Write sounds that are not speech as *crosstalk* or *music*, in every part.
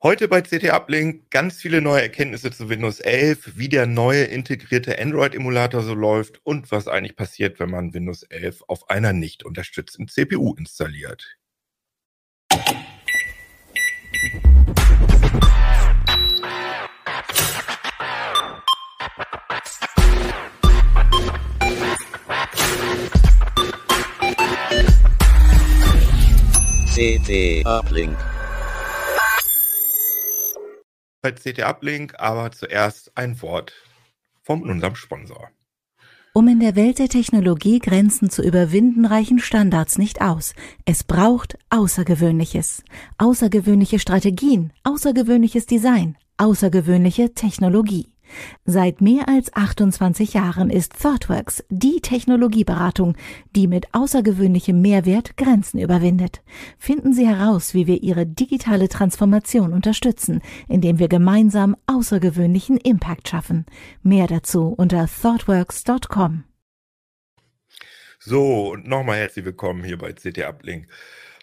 Heute bei CT Uplink ganz viele neue Erkenntnisse zu Windows 11, wie der neue integrierte Android-Emulator so läuft und was eigentlich passiert, wenn man Windows 11 auf einer nicht unterstützten CPU installiert. CT Uplink CT Uplink, aber zuerst ein Wort von unserem Sponsor. Um in der Welt der Technologie Grenzen zu überwinden, reichen Standards nicht aus. Es braucht Außergewöhnliches. Außergewöhnliche Strategien, außergewöhnliches Design, außergewöhnliche Technologie. Seit mehr als 28 Jahren ist ThoughtWorks die Technologieberatung, die mit außergewöhnlichem Mehrwert Grenzen überwindet. Finden Sie heraus, wie wir Ihre digitale Transformation unterstützen, indem wir gemeinsam außergewöhnlichen Impact schaffen. Mehr dazu unter thoughtworks.com. So, und nochmal herzlich willkommen hier bei CT Uplink.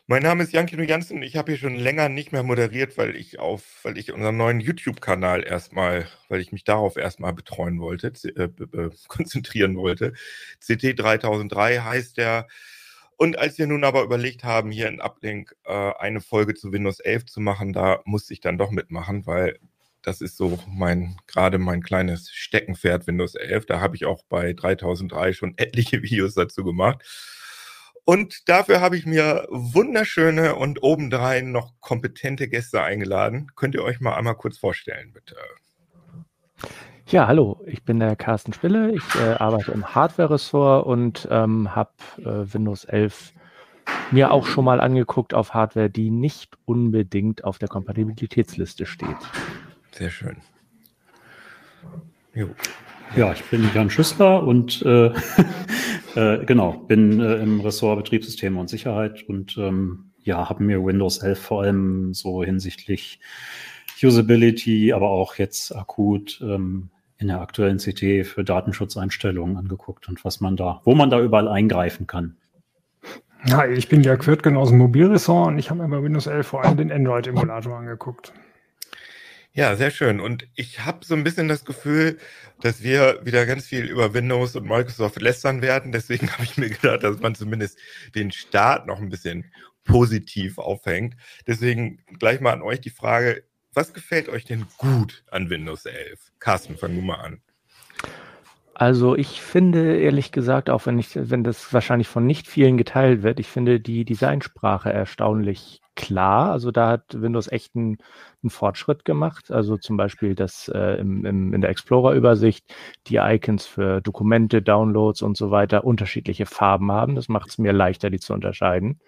Mein Name ist Jan Kino Jansen. Ich habe hier schon länger nicht mehr moderiert, weil ich auf, weil ich unseren neuen YouTube-Kanal erstmal, weil ich mich darauf erstmal betreuen wollte, äh, *laughs* konzentrieren wollte. CT 3003 heißt der. Und als wir nun aber überlegt haben, hier in Uplink äh, eine Folge zu Windows 11 zu machen, da musste ich dann doch mitmachen, weil das ist so mein, gerade mein kleines Steckenpferd Windows 11. Da habe ich auch bei 3003 schon etliche *laughs* Videos dazu gemacht. Und dafür habe ich mir wunderschöne und obendrein noch kompetente Gäste eingeladen. Könnt ihr euch mal einmal kurz vorstellen, bitte? Ja, hallo, ich bin der Carsten Spille. Ich äh, arbeite im Hardware-Ressort und ähm, habe äh, Windows 11 mir auch schon mal angeguckt auf Hardware, die nicht unbedingt auf der Kompatibilitätsliste steht. Sehr schön. Jo. Ja, ich bin Jan Schüssler und äh, *laughs* äh, genau, bin äh, im Ressort Betriebssysteme und Sicherheit und ähm, ja, habe mir Windows 11 vor allem so hinsichtlich Usability, aber auch jetzt akut ähm, in der aktuellen CT für Datenschutzeinstellungen angeguckt und was man da, wo man da überall eingreifen kann. Hi, ich bin Jörg Wirtgen aus dem Mobilressort und ich habe mir bei Windows 11 vor allem den Android-Emulator angeguckt. Ja, sehr schön. Und ich habe so ein bisschen das Gefühl, dass wir wieder ganz viel über Windows und Microsoft lästern werden. Deswegen *laughs* habe ich mir gedacht, dass man zumindest den Start noch ein bisschen positiv aufhängt. Deswegen gleich mal an euch die Frage, was gefällt euch denn gut an Windows 11? Carsten, fang du mal an. Also ich finde ehrlich gesagt, auch wenn ich, wenn das wahrscheinlich von nicht vielen geteilt wird, ich finde die Designsprache erstaunlich klar. Also da hat Windows echt einen, einen Fortschritt gemacht. Also zum Beispiel, dass äh, im, im, in der Explorer-Übersicht die Icons für Dokumente, Downloads und so weiter unterschiedliche Farben haben. Das macht es mir leichter, die zu unterscheiden.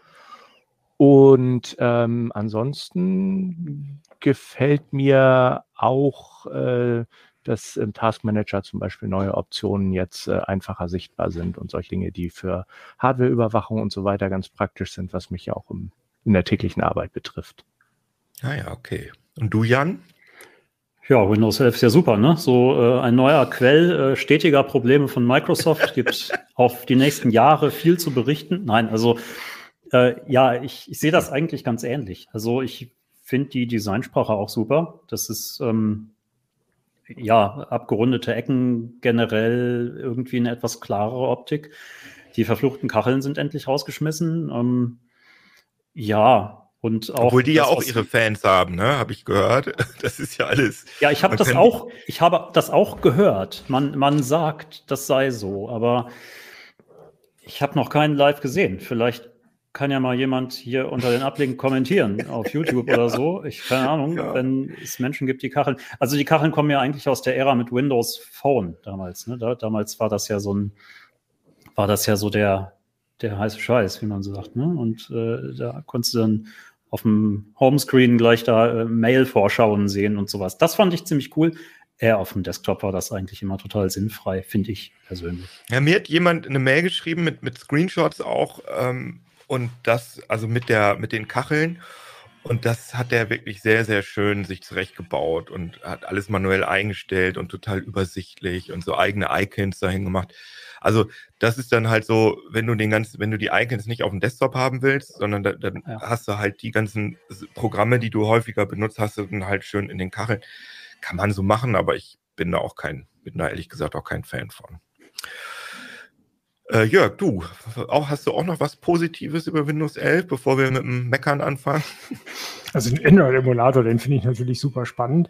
Und ähm, ansonsten gefällt mir auch äh, dass im Task Manager zum Beispiel neue Optionen jetzt äh, einfacher sichtbar sind und solche Dinge, die für Hardwareüberwachung und so weiter ganz praktisch sind, was mich ja auch im, in der täglichen Arbeit betrifft. Ah ja, okay. Und du, Jan? Ja, Windows 11 ist ja super, ne? So äh, ein neuer Quell äh, stetiger Probleme von Microsoft gibt *laughs* auf die nächsten Jahre viel zu berichten. Nein, also äh, ja, ich, ich sehe das eigentlich ganz ähnlich. Also ich finde die Designsprache auch super. Das ist ähm, ja, abgerundete Ecken generell irgendwie eine etwas klarere Optik. Die verfluchten Kacheln sind endlich rausgeschmissen. Ähm, ja, und auch. Obwohl die das, ja auch ihre Fans haben, ne? Habe ich gehört. *laughs* Das ist ja alles. Ja, ich habe das auch, ich habe das auch gehört. Man, man sagt, das sei so, aber ich habe noch keinen live gesehen. Vielleicht kann ja mal jemand hier unter den Ablegen *laughs* kommentieren auf YouTube *laughs* ja. oder so. Ich keine Ahnung, ja. wenn es Menschen gibt, die Kacheln. Also die Kacheln kommen ja eigentlich aus der Ära mit Windows Phone damals. Ne? Da, damals war das ja so ein, war das ja so der, der heiße Scheiß, wie man so sagt. Ne? Und äh, da konntest du dann auf dem Homescreen gleich da äh, Mail-Vorschauen sehen und sowas. Das fand ich ziemlich cool. Eher auf dem Desktop war das eigentlich immer total sinnfrei, finde ich persönlich. Ja, mir hat jemand eine Mail geschrieben mit, mit Screenshots auch, ähm, und das, also mit der, mit den Kacheln. Und das hat er wirklich sehr, sehr schön sich zurechtgebaut und hat alles manuell eingestellt und total übersichtlich und so eigene Icons dahin gemacht. Also das ist dann halt so, wenn du den ganzen, wenn du die Icons nicht auf dem Desktop haben willst, sondern da, dann ja. hast du halt die ganzen Programme, die du häufiger benutzt, hast dann halt schön in den Kacheln. Kann man so machen, aber ich bin da auch kein, bin da ehrlich gesagt auch kein Fan von. Äh, Jörg, du, auch, hast du auch noch was Positives über Windows 11, bevor wir mit dem Meckern anfangen? *laughs* Also den Android-Emulator, den finde ich natürlich super spannend.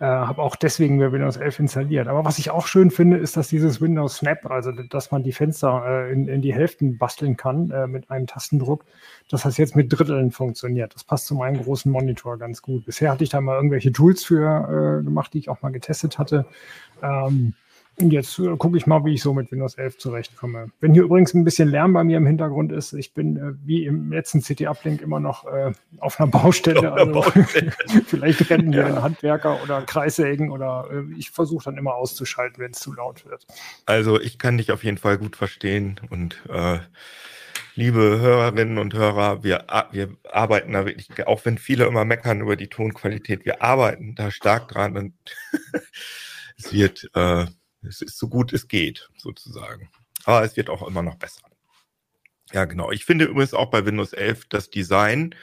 Äh, Habe auch deswegen mir Windows 11 installiert. Aber was ich auch schön finde, ist, dass dieses Windows Snap, also dass man die Fenster äh, in, in, die Hälften basteln kann äh, mit einem Tastendruck, dass das jetzt mit Dritteln funktioniert. Das passt zu meinem großen Monitor ganz gut. Bisher hatte ich da mal irgendwelche Tools für äh, gemacht, die ich auch mal getestet hatte. Ähm, Jetzt äh, gucke ich mal, wie ich so mit Windows 11 zurechtkomme. Wenn hier übrigens ein bisschen Lärm bei mir im Hintergrund ist, ich bin äh, wie im letzten CT-Uplink immer noch äh, auf einer Baustelle. *laughs* Auf einer also, Baustelle. *laughs* vielleicht rennen hier ja. ein Handwerker oder Kreissägen oder äh, ich versuche dann immer auszuschalten, wenn es zu laut wird. Also ich kann dich auf jeden Fall gut verstehen und äh, liebe Hörerinnen und Hörer, wir, wir arbeiten da wirklich, auch wenn viele immer meckern über die Tonqualität, wir arbeiten da stark dran und *laughs* es wird äh, es ist so gut es geht, sozusagen. Aber es wird auch immer noch besser. Ja, genau. Ich finde übrigens auch bei Windows 11 das Design,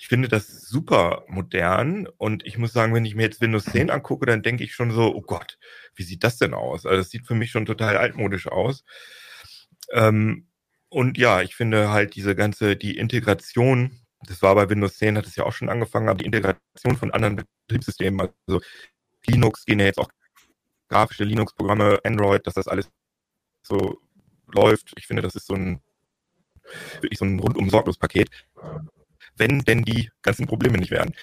ich finde das super modern und ich muss sagen, wenn ich mir jetzt Windows 10 angucke, dann denke ich schon so, oh Gott, wie sieht das denn aus? Also es sieht für mich schon total altmodisch aus. Ähm, und ja, ich finde halt diese ganze, die Integration, das war bei Windows 10, hat es ja auch schon angefangen, aber die Integration von anderen Betriebssystemen, also Linux gehen ja jetzt auch grafische Linux-Programme, Android, dass das alles so läuft. Ich finde, das ist so ein wirklich so ein rundum sorglos Paket, wenn denn die ganzen Probleme nicht wären.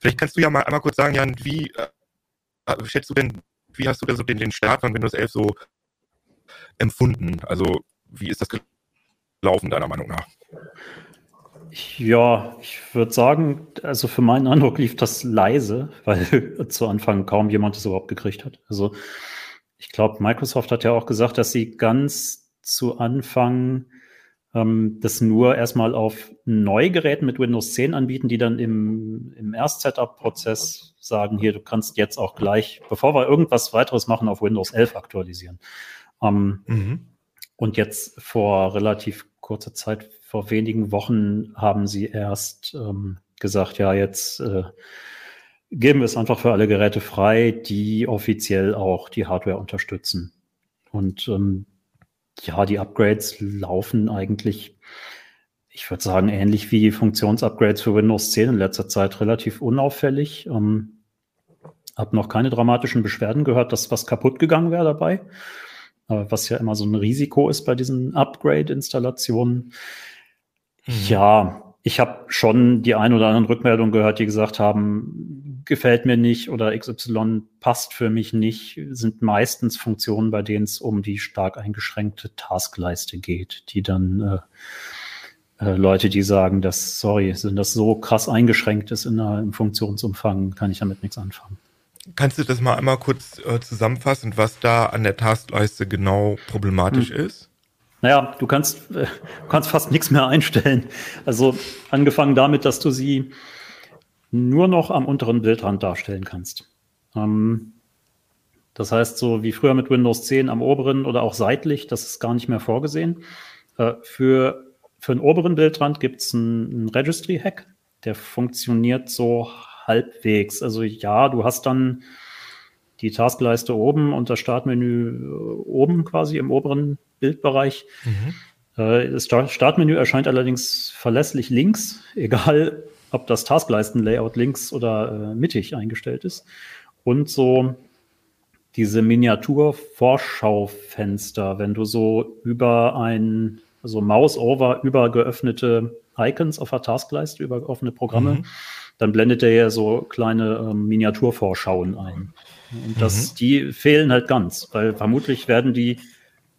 Vielleicht kannst du ja mal einmal kurz sagen, Jan, wie äh, schätzt du denn, wie hast du denn so den, den Start von Windows 11 so empfunden? Also, wie ist das gelaufen, deiner Meinung nach? Ja, ich würde sagen, also für meinen Eindruck lief das leise, weil *laughs* zu Anfang kaum jemand es überhaupt gekriegt hat. Also ich glaube, Microsoft hat ja auch gesagt, dass sie ganz zu Anfang ähm, das nur erstmal auf Neugeräten mit Windows 10 anbieten, die dann im, im Erst-Setup-Prozess sagen, hier, du kannst jetzt auch gleich, bevor wir irgendwas weiteres machen, auf Windows 11 aktualisieren. Ähm, mhm. Und jetzt vor relativ kurzer Zeit vor wenigen Wochen haben sie erst ähm, gesagt, ja, jetzt äh, geben wir es einfach für alle Geräte frei, die offiziell auch die Hardware unterstützen. Und ähm, ja, die Upgrades laufen eigentlich, ich würde sagen, ähnlich wie Funktionsupgrades für Windows 10 in letzter Zeit relativ unauffällig. Ähm, habe noch keine dramatischen Beschwerden gehört, dass was kaputt gegangen wäre dabei, was ja immer so ein Risiko ist bei diesen Upgrade-Installationen. Mhm. Ja, ich habe schon die ein oder anderen Rückmeldungen gehört, die gesagt haben, gefällt mir nicht oder XY passt für mich nicht, sind meistens Funktionen, bei denen es um die stark eingeschränkte Taskleiste geht, die dann äh, äh, Leute, die sagen, dass, sorry, sind das so krass eingeschränkt ist in einem Funktionsumfang, kann ich damit nichts anfangen. Kannst du das mal einmal kurz äh, zusammenfassen, was da an der Taskleiste genau problematisch hm. ist? Naja, du kannst, äh, kannst fast nichts mehr einstellen. Also angefangen damit, dass du sie nur noch am unteren Bildrand darstellen kannst. Ähm, das heißt, so wie früher mit Windows 10 am oberen oder auch seitlich, das ist gar nicht mehr vorgesehen. Äh, für, für den oberen Bildrand gibt es einen, einen Registry-Hack, der funktioniert so halbwegs. Also ja, du hast dann die Taskleiste oben und das Startmenü äh, oben quasi im oberen Bildbereich. Mhm. Äh, das Startmenü erscheint allerdings verlässlich links, *laughs* egal ob das Taskleisten-Layout links oder äh, mittig eingestellt ist. Und so diese Miniatur-Vorschaufenster, wenn du so über ein, also Mouse-Over über geöffnete Icons auf der Taskleiste, über offene Programme, mhm. dann blendet er ja so kleine ähm, Miniaturvorschauen ein. Und das, mhm. die fehlen halt ganz, weil vermutlich werden die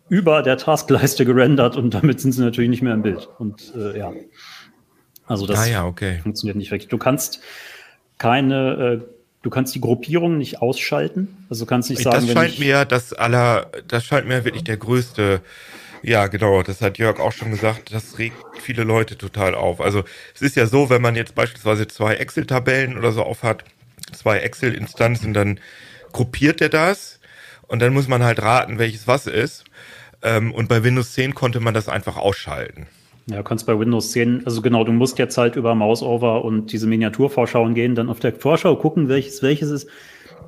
über der Taskleiste gerendert und damit sind sie natürlich nicht mehr im Bild. Und äh, ja, also das ah, ja, okay. funktioniert nicht wirklich. Du kannst keine, äh, du kannst die Gruppierung nicht ausschalten. Also du kannst nicht sagen, das scheint mir das aller, das scheint mir wirklich der größte Ja, genau, das hat Jörg auch schon gesagt, das regt viele Leute total auf. Also es ist ja so, wenn man jetzt beispielsweise zwei Excel-Tabellen oder so aufhat, zwei Excel-Instanzen, dann gruppiert er das und dann muss man halt raten, welches was ist. Ähm, und bei Windows 10 konnte man das einfach ausschalten. Ja, du kannst bei Windows 10, also genau, du musst jetzt halt über Mouseover und diese Miniaturvorschauen gehen, dann auf der Vorschau gucken, welches welches ist.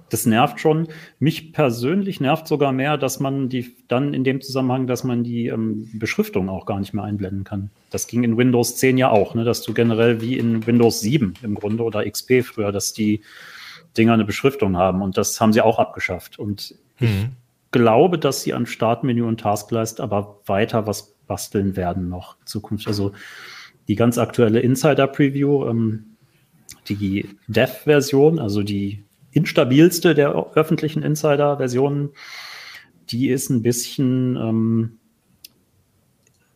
Das nervt schon. Mich persönlich nervt sogar mehr, dass man die dann in dem Zusammenhang, dass man die ähm, Beschriftung auch gar nicht mehr einblenden kann. Das ging in Windows 10 ja auch, ne, dass du generell wie in Windows 7 im Grunde oder XP früher, dass die Dinger eine Beschriftung haben und das haben sie auch abgeschafft. Und mhm. Glaube, dass sie an Startmenü und Taskleist aber weiter was basteln werden noch in Zukunft. Also die ganz aktuelle Insider-Preview, ähm, die Dev-Version, also die instabilste der öffentlichen Insider-Versionen, die ist ein bisschen, ähm,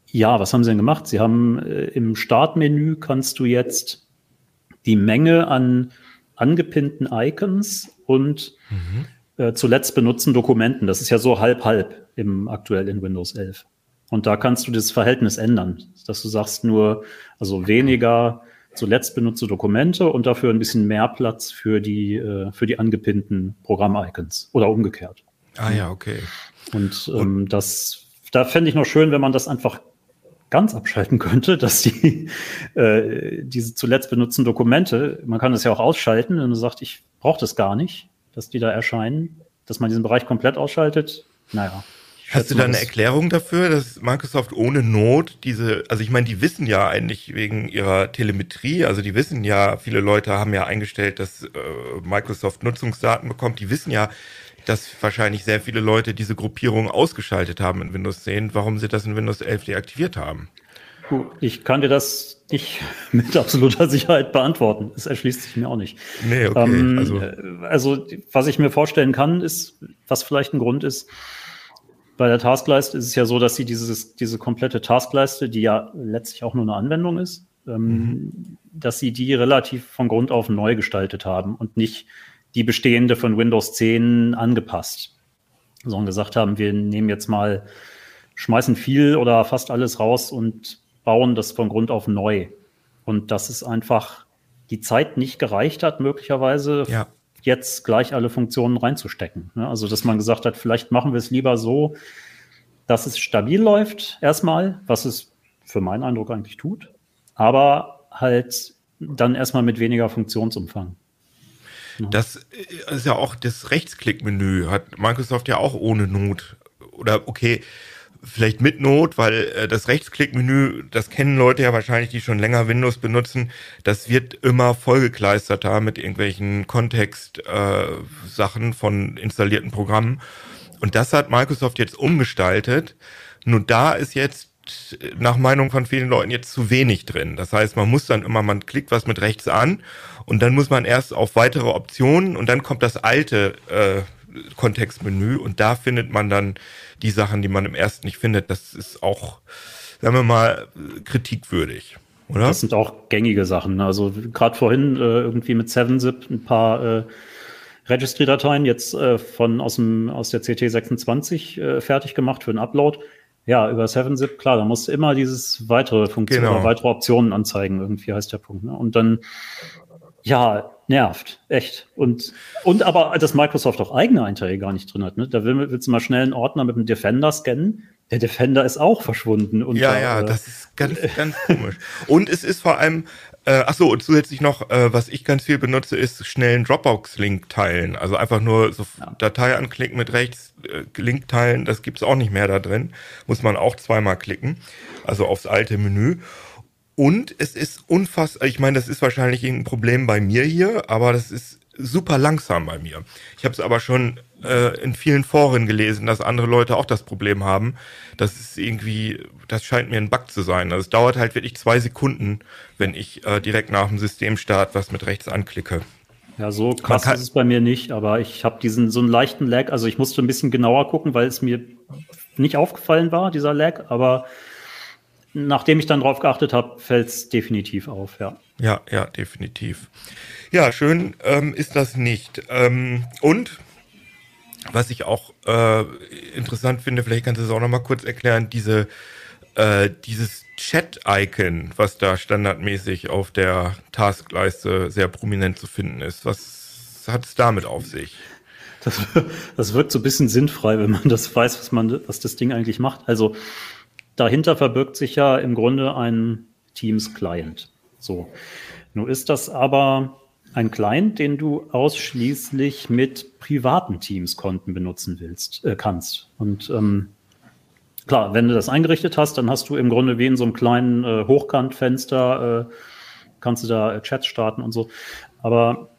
ja, was haben sie denn gemacht? Sie haben äh, im Startmenü kannst du jetzt die Menge an angepinnten Icons und mhm. Äh, zuletzt benutzten Dokumenten. Das ist ja so halb-halb im aktuell in Windows 11. Und da kannst du das Verhältnis ändern, dass du sagst nur, also weniger zuletzt benutzte Dokumente und dafür ein bisschen mehr Platz für die, äh, für die angepinnten Programm-Icons oder umgekehrt. Ah ja, okay. Und ähm, das, da fände ich noch schön, wenn man das einfach ganz abschalten könnte, *laughs* dass die äh, diese zuletzt benutzten Dokumente, man kann das ja auch ausschalten, wenn du sagst, ich brauche das gar nicht, dass die da erscheinen, dass man diesen Bereich komplett ausschaltet. Naja, Hast du da eine Erklärung dafür, dass Microsoft ohne Not diese, also ich meine, die wissen ja eigentlich wegen ihrer Telemetrie, also die wissen ja, viele Leute haben ja eingestellt, dass äh, Microsoft Nutzungsdaten bekommt, die wissen ja, dass wahrscheinlich sehr viele Leute diese Gruppierung ausgeschaltet haben in Windows 10, warum sie das in Windows 11 deaktiviert haben. Ich kann dir das nicht *laughs* mit absoluter Sicherheit beantworten. Es erschließt sich mir auch nicht. Nee, okay. Ähm, also. also, was ich mir vorstellen kann, ist, was vielleicht ein Grund ist, bei der Taskleiste ist es ja so, dass sie dieses, diese komplette Taskleiste, die ja letztlich auch nur eine Anwendung ist, ähm, mhm. dass sie die relativ von Grund auf neu gestaltet haben und nicht die bestehende von Windows 10 angepasst. Sondern gesagt haben, wir nehmen jetzt mal, schmeißen viel oder fast alles raus und bauen das von Grund auf neu. Und dass es einfach die Zeit nicht gereicht hat, möglicherweise ja jetzt gleich alle Funktionen reinzustecken. Ne? Also, dass man gesagt hat, vielleicht machen wir es lieber so, dass es stabil läuft, erstmal, was es für meinen Eindruck eigentlich tut, aber halt dann erstmal mit weniger Funktionsumfang. Ja. Das ist ja auch das Rechtsklickmenü, hat Microsoft ja auch ohne Not. Oder okay, vielleicht mit Not, weil äh, das Rechtsklickmenü, das kennen Leute ja wahrscheinlich, die schon länger Windows benutzen, das wird immer vollgekleisterter mit irgendwelchen Kontext-Sachen äh, von installierten Programmen. Und das hat Microsoft jetzt umgestaltet. Nur da ist jetzt nach Meinung von vielen Leuten jetzt zu wenig drin. Das heißt, man muss dann immer, man klickt was mit rechts an und dann muss man erst auf weitere Optionen und dann kommt das alte äh, Kontextmenü und da findet man dann die Sachen, die man im ersten nicht findet. Das ist auch, sagen wir mal, kritikwürdig. Oder? Das sind auch gängige Sachen. Also gerade vorhin äh, irgendwie mit 7-Zip ein paar äh, Registry-Dateien jetzt äh, von aus dem aus der CT26 äh, fertig gemacht für den Upload. Ja, über 7-Zip, klar, da musst du immer dieses weitere Funktion genau. oder weitere Optionen anzeigen, irgendwie heißt der Punkt. Ne? Und dann, ja, nervt, echt. Und, und aber, dass Microsoft auch eigene Einträge gar nicht drin hat. Ne? Da will, willst du mal schnell einen Ordner mit dem Defender scannen. Der Defender ist auch verschwunden. Und ja, ja, äh, das ist ganz, ganz komisch. Und es ist vor allem, äh, ach so, und zusätzlich noch, äh, was ich ganz viel benutze, ist schnell einen Dropbox-Link teilen. Also einfach nur so ja. Datei anklicken mit rechts, äh, Link teilen, das gibt's auch nicht mehr da drin. Muss man auch zweimal klicken. Also aufs alte Menü. Und es ist unfassbar, ich meine, das ist wahrscheinlich ein Problem bei mir hier, aber das ist super langsam bei mir. Ich habe es aber schon äh, in vielen Foren gelesen, dass andere Leute auch das Problem haben. Das ist irgendwie, das scheint mir ein Bug zu sein. Also es dauert halt wirklich zwei Sekunden, wenn ich äh, direkt nach dem Systemstart was mit rechts anklicke. Ja, so krass ist es bei mir nicht, aber ich habe diesen so einen leichten Lag. Also ich musste ein bisschen genauer gucken, weil es mir nicht aufgefallen war, dieser Lag, aber nachdem ich dann drauf geachtet habe, fällt es definitiv auf, ja. Ja, ja, definitiv. Ja, schön ähm, ist das nicht. Ähm, und was ich auch äh, interessant finde, vielleicht kannst du es auch noch mal kurz erklären, diese, äh, dieses Chat-Icon, was da standardmäßig auf der Taskleiste sehr prominent zu finden ist. Was hat es damit auf sich? Das, *laughs* das wirkt so ein bisschen sinnfrei, wenn man das weiß, was man, was das Ding eigentlich macht. Also dahinter verbirgt sich ja im Grunde ein Teams-Client. So. Nun ist das aber ein Client, den du ausschließlich mit privaten Teams-Konten benutzen willst, äh, kannst. Und ähm, klar, wenn du das eingerichtet hast, dann hast du im Grunde wie in so einem kleinen äh, Hochkantfenster, äh, kannst du da äh, Chats starten und so. Aber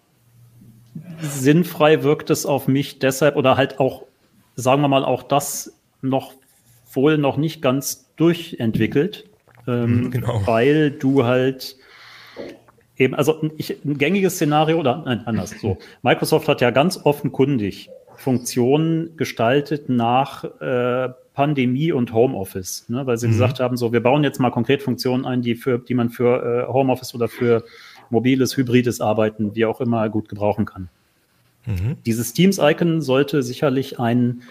sinnfrei wirkt es auf mich deshalb oder halt auch, sagen wir mal, auch das noch wohl noch nicht ganz durchentwickelt, ähm, genau. weil du halt eben, also ich, ein gängiges Szenario oder nein, anders so. Microsoft hat ja ganz offenkundig Funktionen gestaltet nach äh, Pandemie und Homeoffice, ne? weil sie mhm. gesagt haben, so wir bauen jetzt mal konkret Funktionen ein, die für, die man für äh, Homeoffice oder für mobiles, hybrides Arbeiten, wie auch immer, gut gebrauchen kann. Mhm. Dieses Teams-Icon sollte sicherlich ein,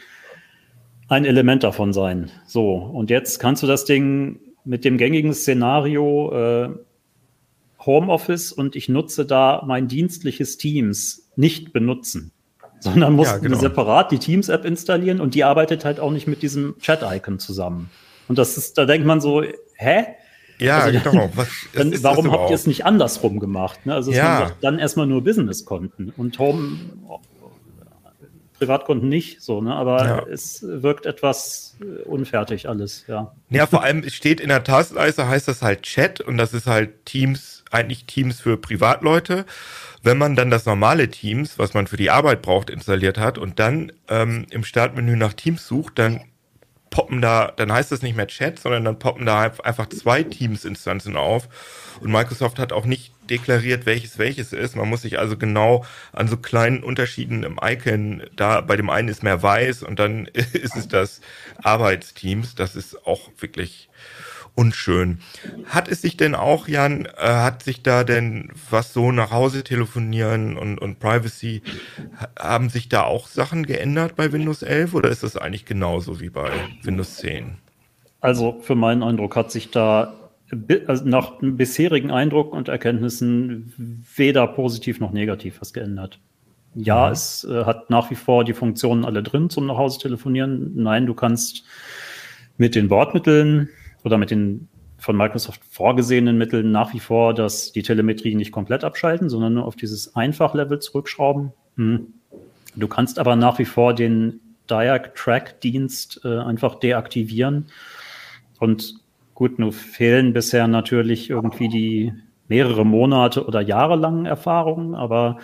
ein Element davon sein. So, und jetzt kannst du das Ding mit dem gängigen Szenario äh, Homeoffice und ich nutze da mein dienstliches Teams nicht benutzen, *laughs* sondern muss ja, genau. separat die Teams-App installieren und die arbeitet halt auch nicht mit diesem Chat-Icon zusammen. Und das ist, da denkt man so, hä? Ja, also, genau. Was, *laughs* dann, warum habt ihr es nicht andersrum gemacht? Ne? Also ja. sagt, dann erstmal nur Business-Konten und Home Privatkunden nicht, so, ne? Aber ja. es wirkt etwas äh, unfertig alles, ja. Ja, vor allem steht in der Taskleiste heißt das halt Chat und das ist halt Teams, eigentlich Teams für Privatleute. Wenn man dann das normale Teams, was man für die Arbeit braucht, installiert hat und dann ähm, im Startmenü nach Teams sucht, dann poppen da, dann heißt das nicht mehr Chat, sondern dann poppen da einfach zwei Teams-Instanzen auf. Und Microsoft hat auch nicht deklariert, welches welches ist. Man muss sich also genau an so kleinen Unterschieden im Icon, da bei dem einen ist mehr weiß und dann *laughs* ist es das Arbeitsteams. Das ist auch wirklich unschön. Hat es sich denn auch, Jan, äh, hat sich da denn, was so nach Hause telefonieren und, und Privacy, haben sich da auch Sachen geändert bei Windows 11 oder ist das eigentlich genauso wie bei Windows 10? Also für meinen Eindruck hat sich da nach bisherigen Eindruck und Erkenntnissen weder positiv noch negativ was geändert. Ja, mhm. es äh, hat nach wie vor die Funktionen alle drin zum nach Hause telefonieren. Nein, du kannst mit den Bordmitteln oder mit den von Microsoft vorgesehenen Mitteln nach wie vor das, die Telemetrie nicht komplett abschalten, sondern nur auf dieses Einfach-Level zurückschrauben. Hm. Du kannst aber nach wie vor den Diag-Track-Dienst äh, einfach deaktivieren. Und gut, nur fehlen bisher natürlich irgendwie die mehrere Monate oder Jahre langen Erfahrungen, aber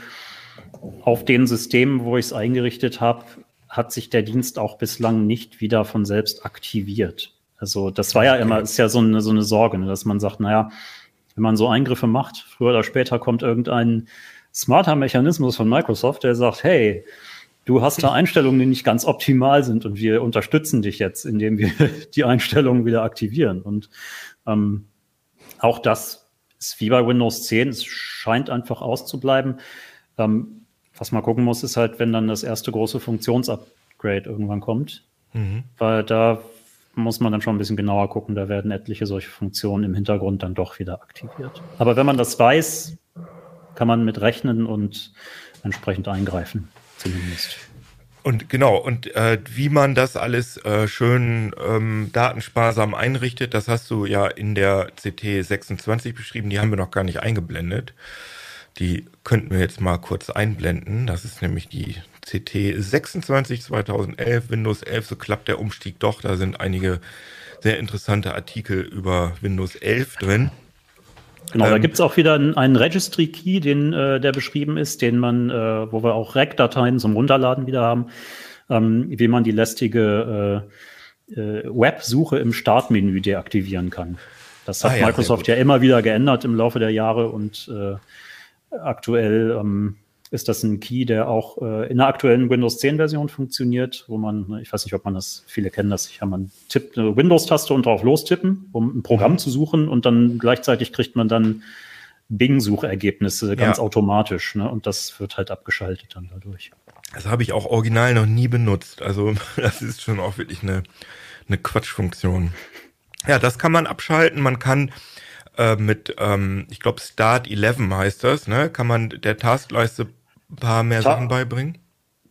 auf den Systemen, wo ich es eingerichtet habe, hat sich der Dienst auch bislang nicht wieder von selbst aktiviert. Also das war ja immer, ist ja so eine, so eine Sorge, ne, dass man sagt, naja, wenn man so Eingriffe macht, früher oder später kommt irgendein smarter Mechanismus von Microsoft, der sagt, hey, du hast da Einstellungen, die nicht ganz optimal sind und wir unterstützen dich jetzt, indem wir *laughs* die Einstellungen wieder aktivieren. Und ähm, auch das ist wie bei Windows 10, es scheint einfach auszubleiben. Ähm, was man gucken muss, ist halt, wenn dann das erste große Funktionsupgrade irgendwann kommt, mhm. weil da muss man dann schon ein bisschen genauer gucken. Da werden etliche solche Funktionen im Hintergrund dann doch wieder aktiviert. Aber wenn man das weiß, kann man mit rechnen und entsprechend eingreifen, zumindest. Und genau, und äh, wie man das alles äh, schön ähm, datensparsam einrichtet, das hast du ja in der CT 26 beschrieben, die haben wir noch gar nicht eingeblendet. Die könnten wir jetzt mal kurz einblenden. Das ist nämlich die CT 26 2011, Windows 11, so klappt der Umstieg doch. Da sind einige sehr interessante Artikel über Windows 11 drin. Genau, ähm, da gibt es auch wieder einen Registry Key, den, äh, der beschrieben ist, den man, äh, wo wir auch REC-Dateien zum Runterladen wieder haben, ähm, wie man die lästige äh, äh Web-Suche im Startmenü deaktivieren kann. Das hat ah, ja, Microsoft ja immer wieder geändert im Laufe der Jahre und äh, aktuell ähm, ist das ein Key, der auch äh, in der aktuellen Windows 10 Version funktioniert, wo man, ne, ich weiß nicht, ob man das, viele kennen das, ich habe man tippt eine Windows-Taste und drauf lostippen, um ein Programm mhm. zu suchen und dann gleichzeitig kriegt man dann Bing-Suchergebnisse ganz ja. automatisch. Ne? Und das wird halt abgeschaltet dann dadurch. Das habe ich auch original noch nie benutzt. Also *laughs* das ist schon auch wirklich eine, eine Quatschfunktion. Ja, das kann man abschalten. Man kann äh, mit, ähm, ich glaube, Start 11 heißt das, ne? Kann man der Taskleiste ein paar mehr Ta Sachen beibringen?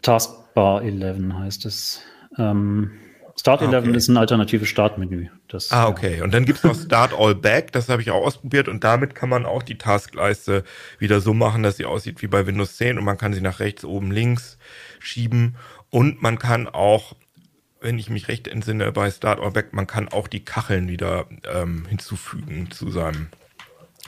Taskbar 11 heißt es. Ähm, Start 11 ah, okay. ist ein alternatives Startmenü. Das, ah, okay. Und dann gibt's noch Start All Back, das habe ich auch ausprobiert und damit kann man auch die Taskleiste wieder so machen, dass sie aussieht wie bei Windows 10 und man kann sie nach rechts, oben, links schieben und man kann auch, wenn ich mich recht entsinne, bei Start All Back, man kann auch die Kacheln wieder ähm, hinzufügen zu seinem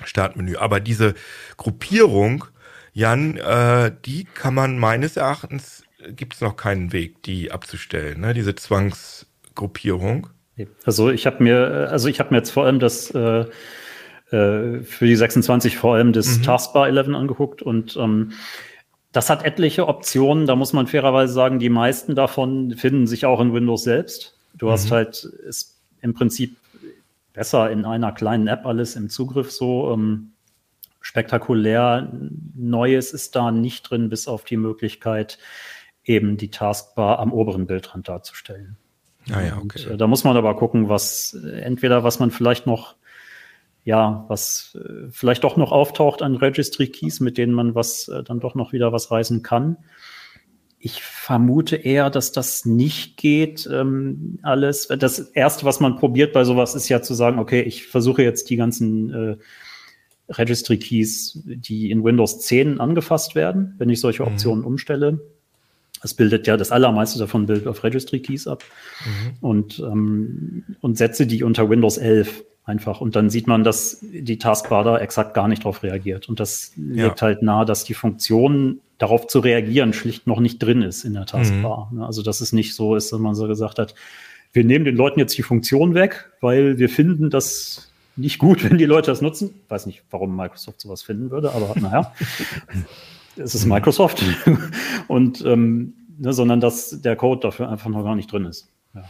Startmenü. Aber diese Gruppierung, Jan, äh, die kann man meines Erachtens gibt es noch keinen Weg, die abzustellen, ne? diese Zwangsgruppierung. Also ich habe mir, also ich habe mir jetzt vor allem das äh, äh, für die 26 vor allem das mhm. Taskbar 11 angeguckt und ähm, das hat etliche Optionen. Da muss man fairerweise sagen, die meisten davon finden sich auch in Windows selbst. Du mhm. hast halt ist im Prinzip besser in einer kleinen App alles im Zugriff so. Ähm, spektakulär Neues ist da nicht drin, bis auf die Möglichkeit, eben die Taskbar am oberen Bildrand darzustellen. Ah ja, okay. Und, äh, da muss man aber gucken, was äh, entweder was man vielleicht noch ja, was äh, vielleicht doch noch auftaucht an Registry Keys, mit denen man was äh, dann doch noch wieder was reißen kann. Ich vermute eher, dass das nicht geht. Ähm, alles. Das erste, was man probiert bei sowas, ist ja zu sagen, okay, ich versuche jetzt die ganzen äh, Registry Keys, die in Windows 10 angefasst werden, wenn ich solche mhm. Optionen mhm. umstelle, das bildet ja das allermeiste davon bildet auf Registry Keys ab mhm. und, ähm, und setze die unter Windows 11 einfach. Und dann sieht man, dass die Taskbar da exakt gar nicht darauf reagiert. Und das ja. legt halt nahe, dass die Funktion darauf zu reagieren schlicht noch nicht drin ist in der Taskbar. Mhm. Also dass es nicht so ist, dass man so gesagt hat, wir nehmen den Leuten jetzt die Funktion weg, weil wir finden das nicht gut, wenn die Leute das nutzen. Ich weiß nicht, warum Microsoft sowas finden würde, aber naja. es ist Microsoft. *laughs* und ähm, ne, sondern dass der Code dafür einfach noch gar nicht drin ist. Ja.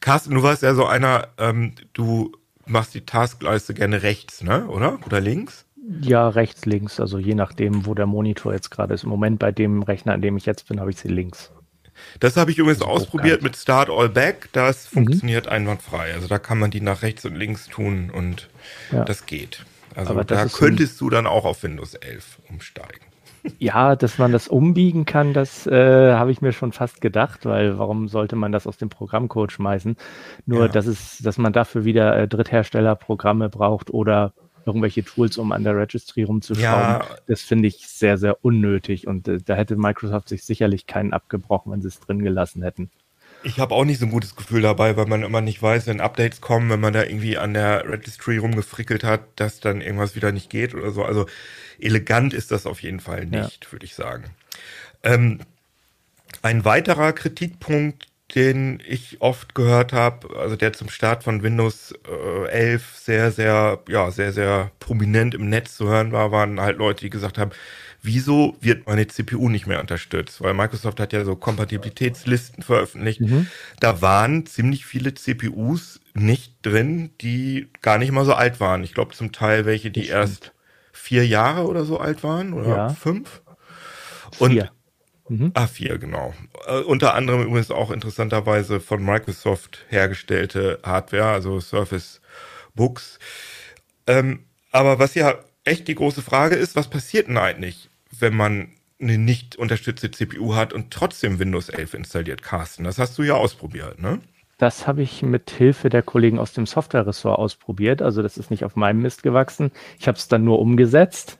Carsten, du warst ja so einer, ähm, du machst die Taskleiste gerne rechts, ne? Oder? Oder links? Ja, rechts, links, also je nachdem, wo der Monitor jetzt gerade ist. Im Moment bei dem Rechner, an dem ich jetzt bin, habe ich sie links. Das habe ich übrigens ausprobiert mit Start All Back. Das mhm. funktioniert einwandfrei. Also da kann man die nach rechts und links tun und ja. das geht. Also da könntest du dann auch auf Windows 11 umsteigen. *laughs* Ja, dass man das umbiegen kann, das äh, habe ich mir schon fast gedacht, weil warum sollte man das aus dem Programmcode schmeißen? Nur, ja. dass es, dass man dafür wieder äh, Drittherstellerprogramme braucht oder irgendwelche Tools, um an der Registry rumzuschrauben. Ja. Das finde ich sehr, sehr unnötig und äh, da hätte Microsoft sich sicherlich keinen abgebrochen, wenn sie es drin gelassen hätten. Ich habe auch nicht so ein gutes Gefühl dabei, weil man immer nicht weiß, wenn Updates kommen, wenn man da irgendwie an der Registry rumgefrickelt hat, dass dann irgendwas wieder nicht geht oder so. Also elegant ist das auf jeden Fall nicht, ja. würde ich sagen. Ähm, ein weiterer Kritikpunkt, den ich oft gehört habe, also der zum Start von Windows äh, 11 sehr, sehr, ja, sehr, sehr prominent im Netz zu hören war, waren halt Leute, die gesagt haben, wieso wird meine CPU nicht mehr unterstützt? Weil Microsoft hat ja so Kompatibilitätslisten veröffentlicht. Mhm. Da waren ziemlich viele CPUs nicht drin, die gar nicht mal so alt waren. Ich glaube zum Teil welche, die erst vier Jahre oder so alt waren oder ja. fünf. Und vier. Mhm. Ah, vier, genau. Äh, unter anderem übrigens auch interessanterweise von Microsoft hergestellte Hardware, also Surface Books. Ähm, aber was ja echt die große Frage ist, was passiert denn eigentlich, wenn man eine nicht unterstützte CPU hat und trotzdem Windows 11 installiert, Carsten. Das hast du ja ausprobiert, ne? Das habe ich mit Hilfe der Kollegen aus dem Software-Ressort ausprobiert. Also das ist nicht auf meinem Mist gewachsen. Ich habe es dann nur umgesetzt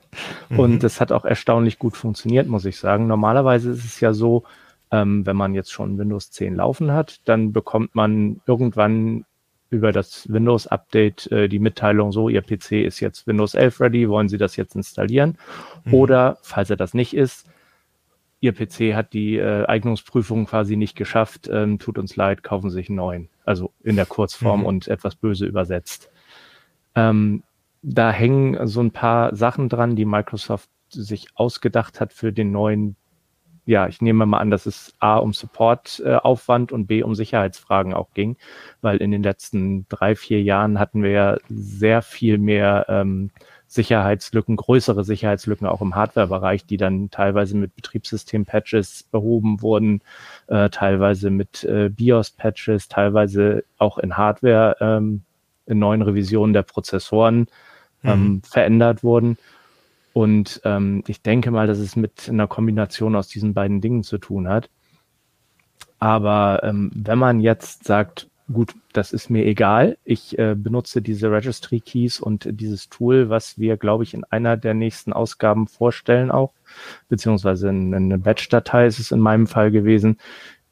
mhm. und es hat auch erstaunlich gut funktioniert, muss ich sagen. Normalerweise ist es ja so, ähm, wenn man jetzt schon Windows 10 laufen hat, dann bekommt man irgendwann über das Windows-Update äh, die Mitteilung, so, Ihr PC ist jetzt Windows 11 ready, wollen Sie das jetzt installieren? Mhm. Oder, falls er das nicht ist, Ihr PC hat die äh, Eignungsprüfung quasi nicht geschafft, ähm, tut uns leid, kaufen Sie sich einen neuen. Also in der Kurzform mhm. und etwas böse übersetzt. Ähm, da hängen so ein paar Sachen dran, die Microsoft sich ausgedacht hat für den neuen ja, ich nehme mal an, dass es A um Supportaufwand äh, und B um Sicherheitsfragen auch ging, weil in den letzten drei, vier Jahren hatten wir ja sehr viel mehr ähm, Sicherheitslücken, größere Sicherheitslücken auch im Hardware-Bereich, die dann teilweise mit Betriebssystem-Patches behoben wurden, äh, teilweise mit äh, BIOS-Patches, teilweise auch in Hardware, ähm, in neuen Revisionen der Prozessoren ähm, mhm. verändert wurden. Und ähm, ich denke mal, dass es mit einer Kombination aus diesen beiden Dingen zu tun hat. Aber ähm, wenn man jetzt sagt, gut, das ist mir egal, ich äh, benutze diese Registry Keys und dieses Tool, was wir, glaube ich, in einer der nächsten Ausgaben vorstellen auch, beziehungsweise eine Batch-Datei ist es in meinem Fall gewesen,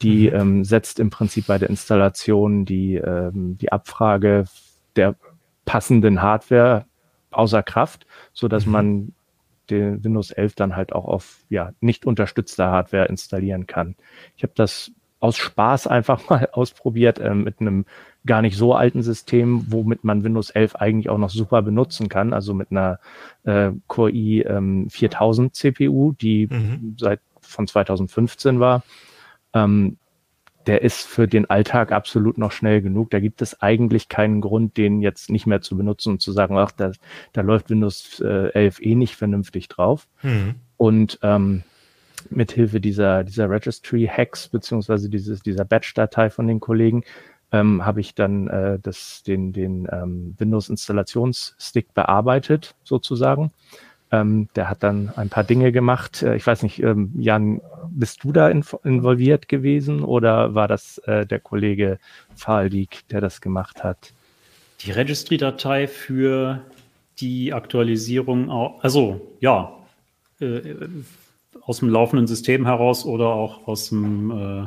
die mhm. ähm, setzt im Prinzip bei der Installation die, ähm, die Abfrage der passenden Hardware außer Kraft, so dass mhm. man den Windows 11 dann halt auch auf ja nicht unterstützter Hardware installieren kann. Ich habe das aus Spaß einfach *laughs* mal ausprobiert äh, mit einem gar nicht so alten System, womit man Windows 11 eigentlich auch noch super benutzen kann, also mit einer äh, Core i ähm, 4000 CPU, die mhm. seit von 2015 war. Ähm, der ist für den Alltag absolut noch schnell genug. Da gibt es eigentlich keinen Grund, den jetzt nicht mehr zu benutzen und zu sagen, ach, da, da läuft Windows äh, 11 eh nicht vernünftig drauf. Mhm. Und ähm, mithilfe dieser, dieser Registry-Hacks beziehungsweise dieses, dieser Batch-Datei von den Kollegen ähm, habe ich dann äh, das, den, den ähm, Windows-Installationsstick bearbeitet, sozusagen. Ähm, der hat dann ein paar Dinge gemacht. Äh, ich weiß nicht, ähm, Jan, bist du da involviert gewesen oder war das äh, der Kollege Faldik, der das gemacht hat? Die Registry-Datei für die Aktualisierung, also ja, äh, aus dem laufenden System heraus oder auch aus dem äh,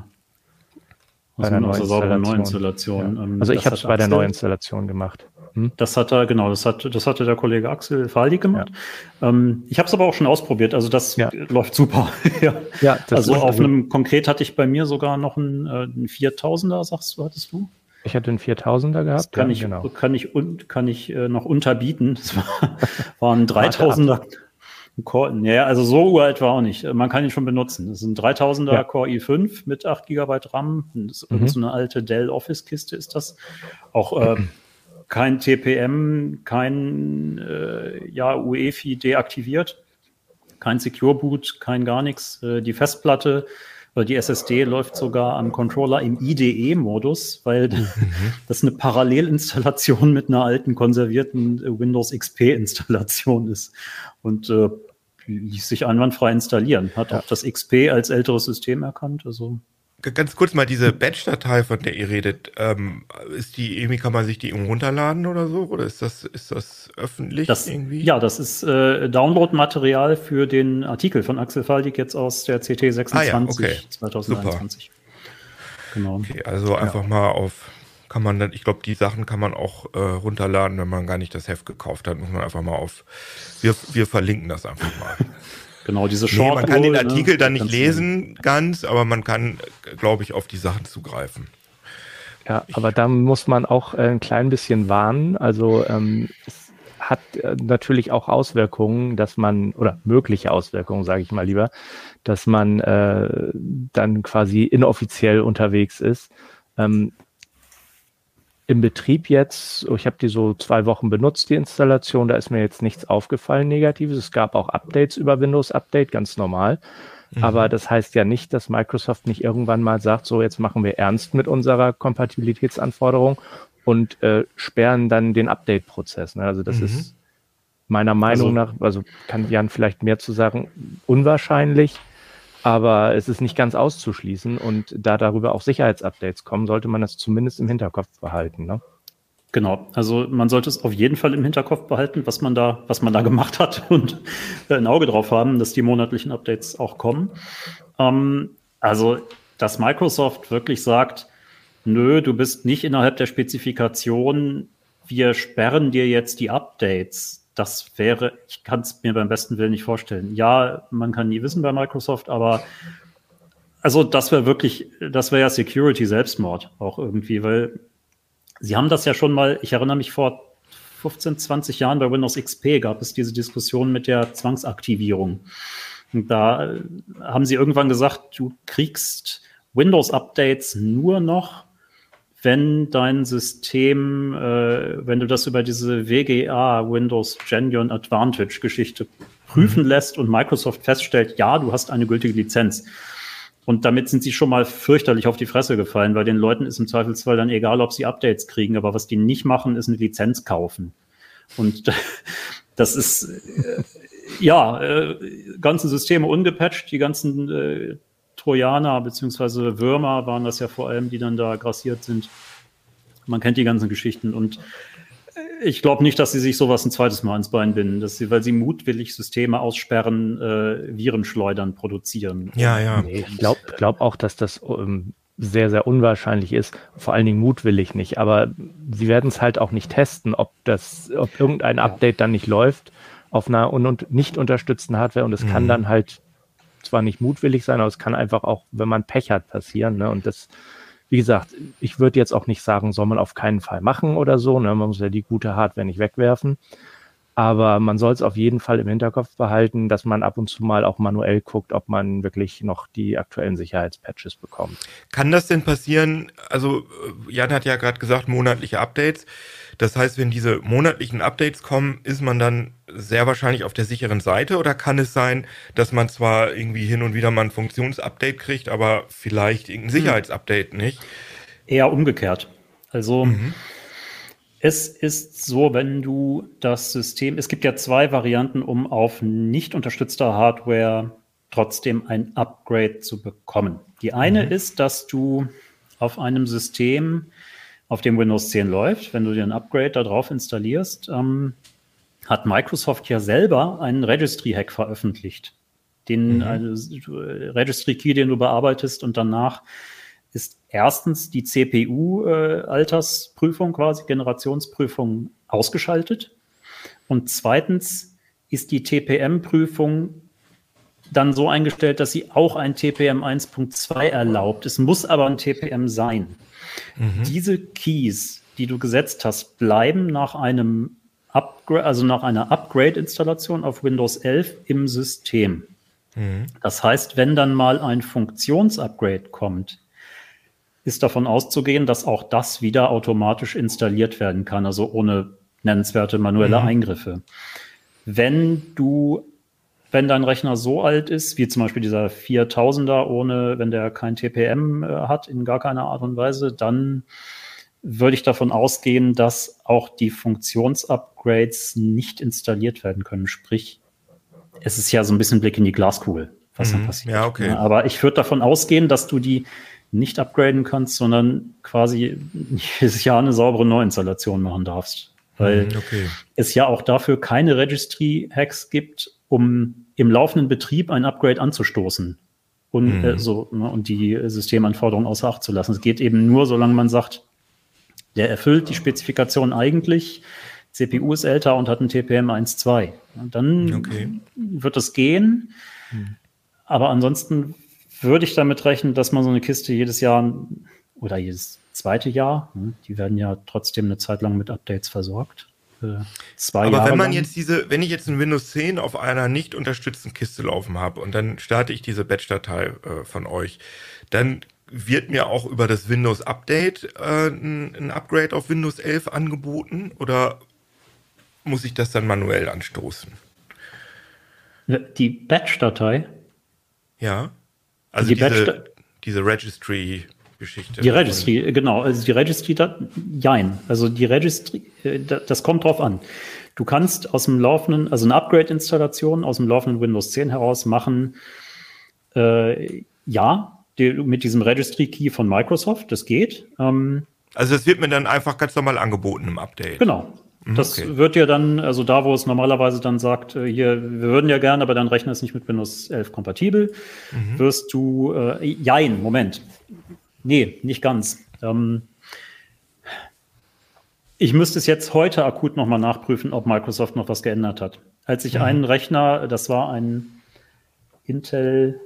aus, der sauberen Neuinstallation. Ja. Ähm, also ich habe es bei der Neuinstallation gemacht. Hm? Das hat er, genau, das, hat, das hatte der Kollege Axel Faldi gemacht. Ja. Ähm, ich habe es aber auch schon ausprobiert, also das ja. läuft super. *laughs* ja. ja also auf einem, konkret hatte ich bei mir sogar noch einen, äh, einen 4000er, sagst du, hattest du? Ich hatte einen 4000er gehabt. Das kann, ich, genau. kann ich, kann ich äh, noch unterbieten. Das war, *laughs* war ein 3000er. Core, ja, also so uralt war auch nicht. Man kann ihn schon benutzen. Das ist ein 3000er ja. Core i5 mit 8 GB RAM. Das ist mhm. so eine alte Dell Office-Kiste ist das. Auch äh, kein TPM, kein äh, ja, UEFI deaktiviert, kein Secure Boot, kein gar nichts. Äh, die Festplatte die SSD läuft sogar am Controller im IDE-Modus, weil mhm. das eine Parallelinstallation mit einer alten konservierten äh, Windows XP-Installation ist. Und äh, ließ sich einwandfrei installieren. Hat ja. auch das XP als älteres System erkannt. Also Ganz kurz mal diese Batch-Datei, von der ihr redet, ähm, ist die irgendwie, kann man sich die runterladen oder so? Oder ist das, ist das öffentlich das, irgendwie? Ja, das ist äh, Download-Material für den Artikel von Axel Faldig jetzt aus der CT 26 ah, ja, okay. 2021. Super. Genau. Okay, also einfach ja. mal auf, kann man dann, ich glaube, die Sachen kann man auch äh, runterladen, wenn man gar nicht das Heft gekauft hat, muss man einfach mal auf, wir, wir verlinken das einfach mal. *laughs* Genau, diese Short. Nee, man kann den ne? Artikel ne? dann nicht lesen ganz, aber man kann, glaube ich, auf die Sachen zugreifen. Ja, aber da muss man auch äh, ein klein bisschen warnen. Also ähm, es hat äh, natürlich auch Auswirkungen, dass man, oder mögliche Auswirkungen, sage ich mal lieber, dass man äh, dann quasi inoffiziell unterwegs ist. Ähm, im Betrieb jetzt, ich habe die so zwei Wochen benutzt, die Installation, da ist mir jetzt nichts aufgefallen Negatives. Es gab auch Updates über Windows Update, ganz normal. Mhm. Aber das heißt ja nicht, dass Microsoft nicht irgendwann mal sagt, so jetzt machen wir ernst mit unserer Kompatibilitätsanforderung und äh, sperren dann den Update-Prozess. Ne? Also das mhm. ist meiner Meinung also, nach, also kann Jan vielleicht mehr zu sagen, unwahrscheinlich. Aber es ist nicht ganz auszuschließen und da darüber auch Sicherheitsupdates kommen, sollte man das zumindest im Hinterkopf behalten. Ne? Genau, also man sollte es auf jeden Fall im Hinterkopf behalten, was man da, was man da gemacht hat *laughs* und ein Auge drauf haben, dass die monatlichen Updates auch kommen. Ähm, also, dass Microsoft wirklich sagt, nö, du bist nicht innerhalb der Spezifikation, wir sperren dir jetzt die Updates das wäre, ich kann es mir beim besten Willen nicht vorstellen. Ja, man kann nie wissen bei Microsoft, aber also das wäre wirklich, das wäre ja Security Selbstmord auch irgendwie, weil sie haben das ja schon mal, ich erinnere mich vor 15, 20 Jahren bei Windows XP gab es diese Diskussion mit der Zwangsaktivierung. Und da haben sie irgendwann gesagt, du kriegst Windows-Updates nur noch, wenn dein System, äh, wenn du das über diese WGA, Windows Genuine Advantage Geschichte prüfen mhm. lässt und Microsoft feststellt, ja, du hast eine gültige Lizenz. Und damit sind sie schon mal fürchterlich auf die Fresse gefallen, weil den Leuten ist im Zweifelsfall dann egal, ob sie Updates kriegen, aber was die nicht machen, ist eine Lizenz kaufen. Und *laughs* das ist, äh, ja, äh, ganze Systeme ungepatcht, die ganzen äh, Trojaner bzw. Würmer waren das ja vor allem, die dann da grassiert sind. Man kennt die ganzen Geschichten und ich glaube nicht, dass sie sich sowas ein zweites Mal ins Bein binden, dass sie, weil sie mutwillig Systeme aussperren, äh, Virenschleudern produzieren. Ja, ja. Nee, ich glaube glaub auch, dass das ähm, sehr, sehr unwahrscheinlich ist. Vor allen Dingen mutwillig nicht. Aber sie werden es halt auch nicht testen, ob das, ob irgendein Update dann nicht läuft auf einer un und nicht unterstützten Hardware und es mhm. kann dann halt zwar nicht mutwillig sein, aber es kann einfach auch, wenn man Pech hat, passieren. Ne? Und das, wie gesagt, ich würde jetzt auch nicht sagen, soll man auf keinen Fall machen oder so. Ne? Man muss ja die gute Hardware nicht wegwerfen. Aber man soll es auf jeden Fall im Hinterkopf behalten, dass man ab und zu mal auch manuell guckt, ob man wirklich noch die aktuellen Sicherheitspatches bekommt. Kann das denn passieren? Also Jan hat ja gerade gesagt, monatliche Updates. Das heißt, wenn diese monatlichen Updates kommen, ist man dann sehr wahrscheinlich auf der sicheren Seite oder kann es sein, dass man zwar irgendwie hin und wieder mal ein Funktionsupdate kriegt, aber vielleicht irgendein hm. Sicherheitsupdate nicht? Eher umgekehrt. Also mhm. Es ist so, wenn du das System, es gibt ja zwei Varianten, um auf nicht unterstützter Hardware trotzdem ein Upgrade zu bekommen. Die eine mhm. ist, dass du auf einem System, auf dem Windows 10 läuft, wenn du dir ein Upgrade darauf installierst, ähm, hat Microsoft ja selber einen Registry-Hack veröffentlicht. Den mhm. also, Registry-Key, den du bearbeitest und danach ist erstens die CPU-Altersprüfung äh, quasi, Generationsprüfung ausgeschaltet. Und zweitens ist die TPM-Prüfung dann so eingestellt, dass sie auch ein TPM 1.2 erlaubt. Es muss aber ein TPM sein. Mhm. Diese Keys, die du gesetzt hast, bleiben nach einem Upgrade, also nach einer Upgrade-Installation auf Windows 11 im System. Mhm. Das heißt, wenn dann mal ein Funktionsupgrade kommt, ist davon auszugehen, dass auch das wieder automatisch installiert werden kann, also ohne nennenswerte manuelle mhm. Eingriffe. Wenn du, wenn dein Rechner so alt ist, wie zum Beispiel dieser 4000er, ohne, wenn der kein TPM äh, hat, in gar keiner Art und Weise, dann würde ich davon ausgehen, dass auch die Funktionsupgrades nicht installiert werden können. Sprich, es ist ja so ein bisschen Blick in die Glaskugel, was mhm. dann passiert. Ja, okay. Aber ich würde davon ausgehen, dass du die nicht upgraden kannst, sondern quasi jedes Jahr eine saubere Neuinstallation machen darfst. Weil hm, okay. es ja auch dafür keine Registry-Hacks gibt, um im laufenden Betrieb ein Upgrade anzustoßen und, mhm. äh, so, ne, und die Systemanforderungen außer Acht zu lassen. Es geht eben nur, solange man sagt, der erfüllt die Spezifikation eigentlich, CPU ist älter und hat ein TPM 1.2. Dann okay. wird es gehen. Mhm. Aber ansonsten würde ich damit rechnen, dass man so eine Kiste jedes Jahr oder jedes zweite Jahr, hm, die werden ja trotzdem eine Zeit lang mit Updates versorgt. Äh, zwei Aber Jahre wenn man lang. jetzt diese, wenn ich jetzt ein Windows 10 auf einer nicht unterstützten Kiste laufen habe und dann starte ich diese Batch-Datei äh, von euch, dann wird mir auch über das Windows Update äh, ein, ein Upgrade auf Windows 11 angeboten oder muss ich das dann manuell anstoßen? Die Batch-Datei? Ja. Also die diese, diese Registry-Geschichte. Die Registry, genau. Also die Registry, da, jein. Also die Registry, äh, das kommt drauf an. Du kannst aus dem laufenden, also eine Upgrade-Installation aus dem laufenden Windows 10 heraus machen, äh, ja, die, mit diesem Registry-Key von Microsoft, das geht. Ähm, also das wird mir dann einfach ganz normal angeboten im Update. Genau, Mhm, das okay. wird ja dann, also da, wo es normalerweise dann sagt, äh, hier, wir würden ja gerne, aber dein Rechner ist nicht mit Windows 11 kompatibel, mhm. wirst du, äh, jein, Moment. Nee, nicht ganz. Ähm, ich müsste es jetzt heute akut nochmal nachprüfen, ob Microsoft noch was geändert hat. Als ich mhm. einen Rechner, das war ein Intel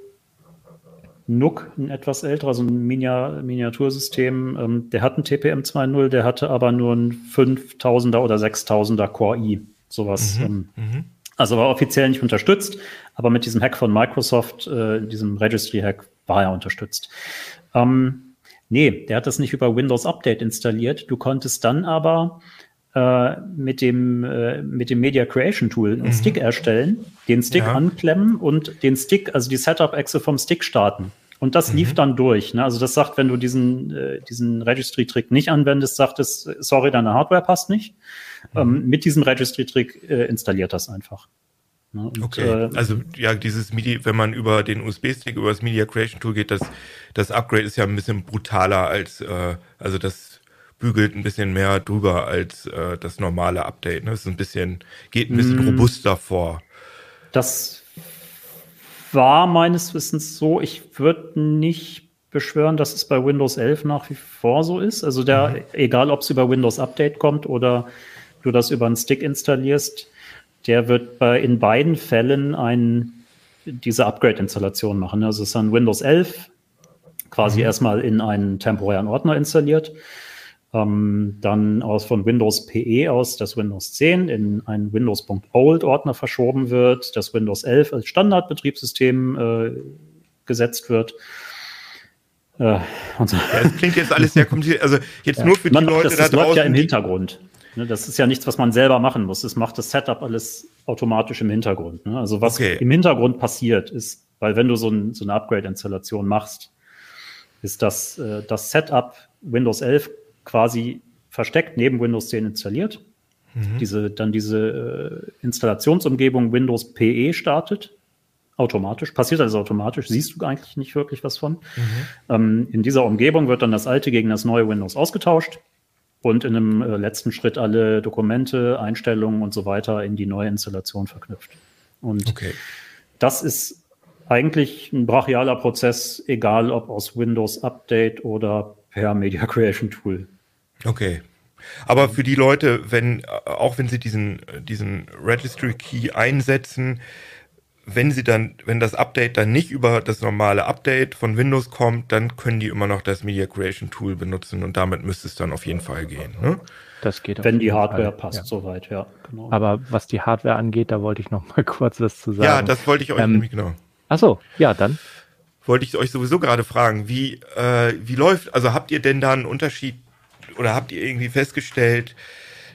NUC, ein etwas älterer, so ein Miniatursystem, ähm, der hat ein TPM 2.0, der hatte aber nur ein 5000er oder 6000er Core i, sowas. Mhm, ähm, mhm. Also war offiziell nicht unterstützt, aber mit diesem Hack von Microsoft, äh, diesem Registry-Hack, war er unterstützt. Ähm, Nee, der hat das nicht über Windows Update installiert. Du konntest dann aber äh, mit, dem, äh, mit dem Media Creation Tool einen mhm. Stick erstellen, den Stick ja. anklemmen und den Stick, also die Setup-Echse vom Stick starten. Und das mhm. lief dann durch. Ne? Also das sagt, wenn du diesen, äh, diesen Registry-Trick nicht anwendest, sagt es, sorry, deine Hardware passt nicht. Mhm. Ähm, mit diesem Registry-Trick äh, installiert das einfach. Ne? Und, okay, äh, also ja, dieses MIDI, wenn man über den USB-Stick, über das Media Creation Tool geht, das, das Upgrade ist ja ein bisschen brutaler als, äh, also das bügelt ein bisschen mehr drüber als äh, das normale Update. Ne? Das ist ein bisschen, geht ein bisschen mm. robuster vor. Das war meines Wissens so. Ich würde nicht beschwören, dass es bei Windows 11 nach wie vor so ist. Also der, mhm. egal ob es über Windows Update kommt oder du das über einen Stick installierst, der wird bei, in beiden Fällen ein, diese Upgrade-Installation machen. Also es ist dann Windows 11 quasi mhm. erstmal in einen temporären Ordner installiert. Ähm, dann aus von Windows PE aus das Windows 10 in einen Windows.old-Ordner verschoben wird, das Windows 11 als Standardbetriebssystem äh, gesetzt wird. Äh, ja, das klingt jetzt alles sehr kompliziert. Also jetzt ja. nur für die Man, Leute das, da das draußen. läuft ja im Hintergrund. Ne, das ist ja nichts, was man selber machen muss. Das macht das Setup alles automatisch im Hintergrund. Ne? Also was okay. im Hintergrund passiert, ist, weil wenn du so, ein, so eine Upgrade-Installation machst, ist das, äh, das Setup Windows 11 quasi versteckt neben Windows 10 installiert. Mhm. Diese, dann diese äh, Installationsumgebung Windows PE startet. Automatisch, passiert alles automatisch, siehst du eigentlich nicht wirklich was von. Mhm. Ähm, in dieser Umgebung wird dann das alte gegen das neue Windows ausgetauscht und in einem äh, letzten Schritt alle Dokumente, Einstellungen und so weiter in die neue Installation verknüpft. Und okay. das ist eigentlich ein brachialer Prozess, egal ob aus Windows Update oder per Media Creation Tool. Okay. Aber für die Leute, wenn, auch wenn sie diesen, diesen Registry Key einsetzen, wenn sie dann, wenn das Update dann nicht über das normale Update von Windows kommt, dann können die immer noch das Media Creation Tool benutzen und damit müsste es dann auf jeden Fall gehen. Ne? Das geht. Wenn die Hardware Fall. passt, ja. soweit, ja. Genau. Aber was die Hardware angeht, da wollte ich noch mal *laughs* kurz was zu sagen. Ja, das wollte ich euch ähm, nämlich genau. Achso, ja, dann. Wollte ich euch sowieso gerade fragen, wie, äh, wie läuft, also habt ihr denn da einen Unterschied oder habt ihr irgendwie festgestellt,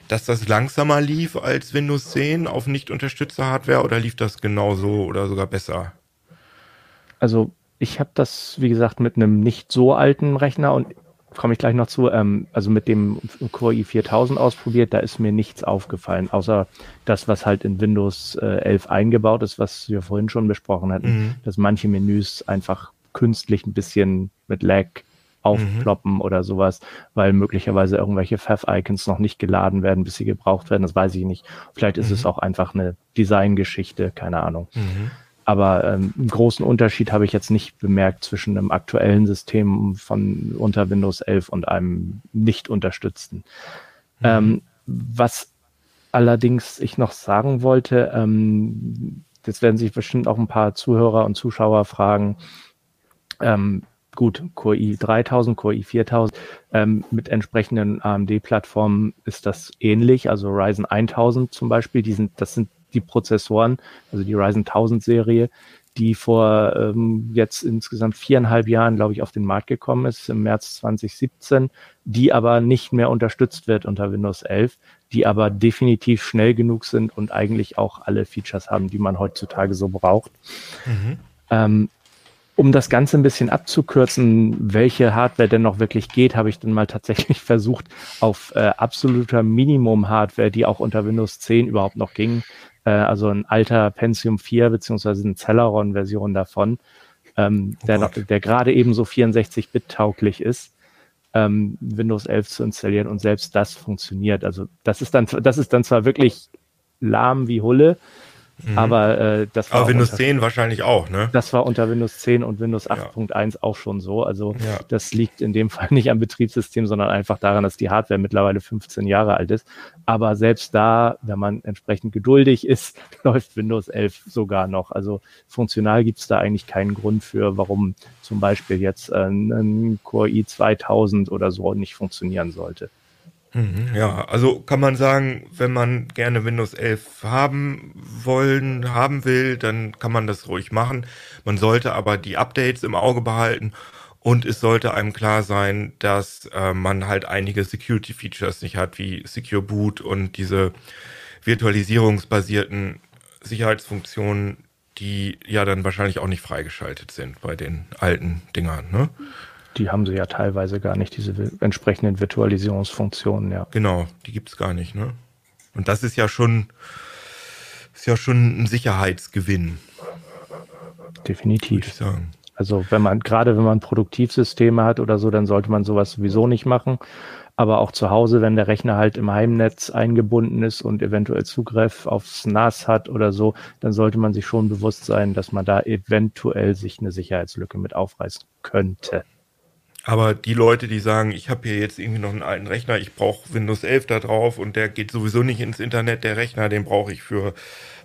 dass das langsamer lief als Windows 10 auf nicht unterstützter Hardware oder lief das genauso oder sogar besser? Also ich habe das, wie gesagt, mit einem nicht so alten Rechner und komme ich gleich noch zu, ähm, also mit dem Core i4000 ausprobiert, da ist mir nichts aufgefallen, außer das, was halt in Windows äh, 11 eingebaut ist, was wir vorhin schon besprochen hatten, mhm. dass manche Menüs einfach künstlich ein bisschen mit Lag aufploppen mhm. oder sowas, weil möglicherweise irgendwelche Fav-Icons noch nicht geladen werden, bis sie gebraucht werden. Das weiß ich nicht. Vielleicht ist mhm. es auch einfach eine Designgeschichte, keine Ahnung. Mhm. Aber ähm, einen großen Unterschied habe ich jetzt nicht bemerkt zwischen einem aktuellen System von unter Windows 11 und einem nicht unterstützten. Mhm. Ähm, was allerdings ich noch sagen wollte, ähm, jetzt werden sich bestimmt auch ein paar Zuhörer und Zuschauer fragen, ähm, gut, Core i 3000, Core i 4000, ähm, mit entsprechenden AMD-Plattformen ist das ähnlich. Also Ryzen 1000 zum Beispiel, die sind, das sind die Prozessoren, also die Ryzen 1000 Serie, die vor ähm, jetzt insgesamt viereinhalb Jahren, glaube ich, auf den Markt gekommen ist, im März 2017, die aber nicht mehr unterstützt wird unter Windows 11, die aber definitiv schnell genug sind und eigentlich auch alle Features haben, die man heutzutage so braucht. Mhm. Ähm, um das Ganze ein bisschen abzukürzen, welche Hardware denn noch wirklich geht, habe ich dann mal tatsächlich *laughs* versucht, auf äh, absoluter Minimum-Hardware, die auch unter Windows 10 überhaupt noch ging, äh, also ein alter Pentium 4 beziehungsweise eine Celeron-Version davon, ähm, oh der, noch, der gerade eben so 64-Bit tauglich ist, ähm, Windows 11 zu installieren und selbst das funktioniert. Also das ist dann, das ist dann zwar wirklich lahm wie Hulle, Mhm. Aber äh, das war. Aber Windows unter, 10 wahrscheinlich auch, ne? Das war unter Windows 10 und Windows 8.1 ja. auch schon so. Also ja. das liegt in dem *laughs* Fall nicht am Betriebssystem, sondern einfach daran, dass die Hardware mittlerweile 15 Jahre alt ist. Aber selbst da, wenn man entsprechend geduldig *laughs* ist, läuft Windows 11 sogar noch. Also funktional gibt es da eigentlich keinen Grund für, warum zum Beispiel jetzt äh, ein Core i2000 oder so nicht funktionieren sollte. Mhm, ja, also kann man sagen, wenn man gerne Windows 11 haben wollen, haben will, dann kann man das ruhig machen. Man sollte aber die Updates im Auge behalten Und es sollte einem klar sein, dass äh, man halt einige Security-Features nicht hat, wie Secure Boot und diese virtualisierungsbasierten Sicherheitsfunktionen, die ja dann wahrscheinlich auch nicht freigeschaltet sind bei den alten Dingern. Ne? Die haben sie ja teilweise gar nicht, diese entsprechenden Virtualisierungsfunktionen, ja. Genau, die gibt es gar nicht, ne? Und das ist ja schon, ist ja schon ein Sicherheitsgewinn. Definitiv. Also wenn man, gerade wenn man Produktivsysteme hat oder so, dann sollte man sowas sowieso nicht machen. Aber auch zu Hause, wenn der Rechner halt im Heimnetz eingebunden ist und eventuell Zugriff aufs NAS hat oder so, dann sollte man sich schon bewusst sein, dass man da eventuell sich eine Sicherheitslücke mit aufreißen könnte. Aber die Leute, die sagen, ich habe hier jetzt irgendwie noch einen alten Rechner, ich brauche Windows 11 da drauf und der geht sowieso nicht ins Internet, der Rechner, den brauche ich für,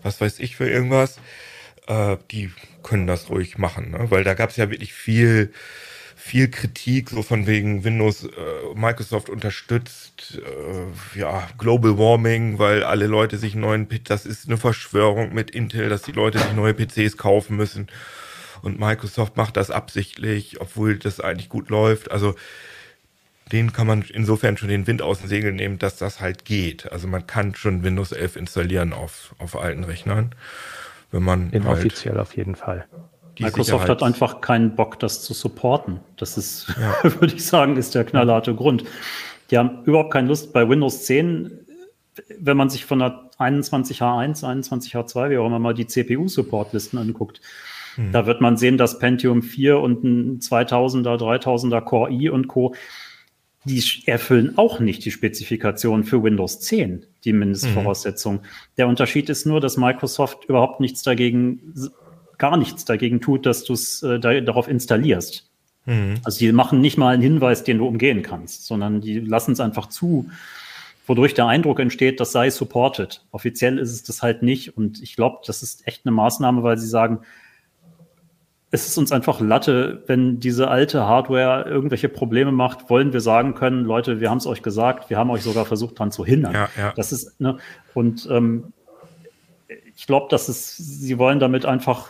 was weiß ich, für irgendwas, äh, die können das ruhig machen, ne? weil da gab es ja wirklich viel viel Kritik, so von wegen Windows, äh, Microsoft unterstützt, äh, ja, Global Warming, weil alle Leute sich neuen, das ist eine Verschwörung mit Intel, dass die Leute sich neue PCs kaufen müssen. Und Microsoft macht das absichtlich, obwohl das eigentlich gut läuft. Also, den kann man insofern schon den Wind aus den Segeln nehmen, dass das halt geht. Also man kann schon Windows 11 installieren auf, auf alten Rechnern. Wenn man Inoffiziell halt auf jeden Fall. Microsoft hat einfach keinen Bock, das zu supporten. Das ist, ja. *laughs* würde ich sagen, ist der knallharte Grund. Die haben überhaupt keine Lust bei Windows 10, wenn man sich von der 21H1, 21H2, wie auch immer mal die CPU-Supportlisten anguckt. Hm. Da wird man sehen, dass Pentium 4 und ein 2000er, 3000er Core i und Co. Die erfüllen auch nicht die Spezifikation für Windows 10, die Mindestvoraussetzung. Mhm. Der Unterschied ist nur, dass Microsoft überhaupt nichts dagegen gar nichts dagegen tut, dass du es äh, da, darauf installierst. Mhm. Also die machen nicht mal einen Hinweis, den du umgehen kannst, sondern die lassen es einfach zu, wodurch der Eindruck entsteht, das sei supported. Offiziell ist es das halt nicht und ich glaube, das ist echt eine Maßnahme, weil sie sagen, es ist uns einfach Latte, wenn diese alte Hardware irgendwelche Probleme macht, wollen wir sagen können, Leute, wir haben es euch gesagt, wir haben euch sogar versucht, daran zu hindern. Ja, ja. Das ist, ne, und ähm, ich glaube, dass es, sie wollen damit einfach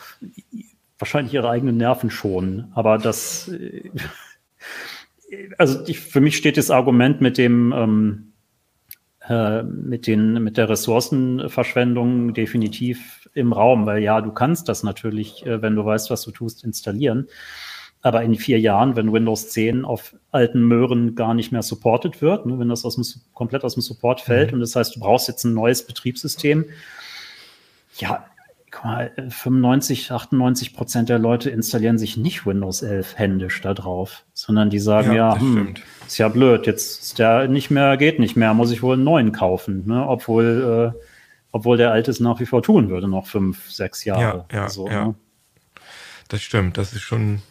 wahrscheinlich ihre eigenen Nerven schonen. Aber das, äh, *laughs* also ich, für mich steht das Argument mit dem, ähm, äh, mit den, mit der Ressourcenverschwendung definitiv im Raum, weil ja, du kannst das natürlich, äh, wenn du weißt, was du tust, installieren. Aber in vier Jahren, wenn Windows 10 auf alten Möhren gar nicht mehr supported wird, ne, wenn das aus dem, komplett aus dem Support fällt mhm. und das heißt, du brauchst jetzt ein neues Betriebssystem, ja, guck mal, 95, 98 Prozent der Leute installieren sich nicht Windows 11 händisch da drauf, sondern die sagen, ja, ja hm, ist ja blöd, jetzt ist der nicht mehr, geht nicht mehr, muss ich wohl einen neuen kaufen, ne? obwohl, äh, obwohl der alte es nach wie vor tun würde, noch fünf, sechs Jahre. Ja, ja, so, ja. Ne? Das stimmt, das ist schon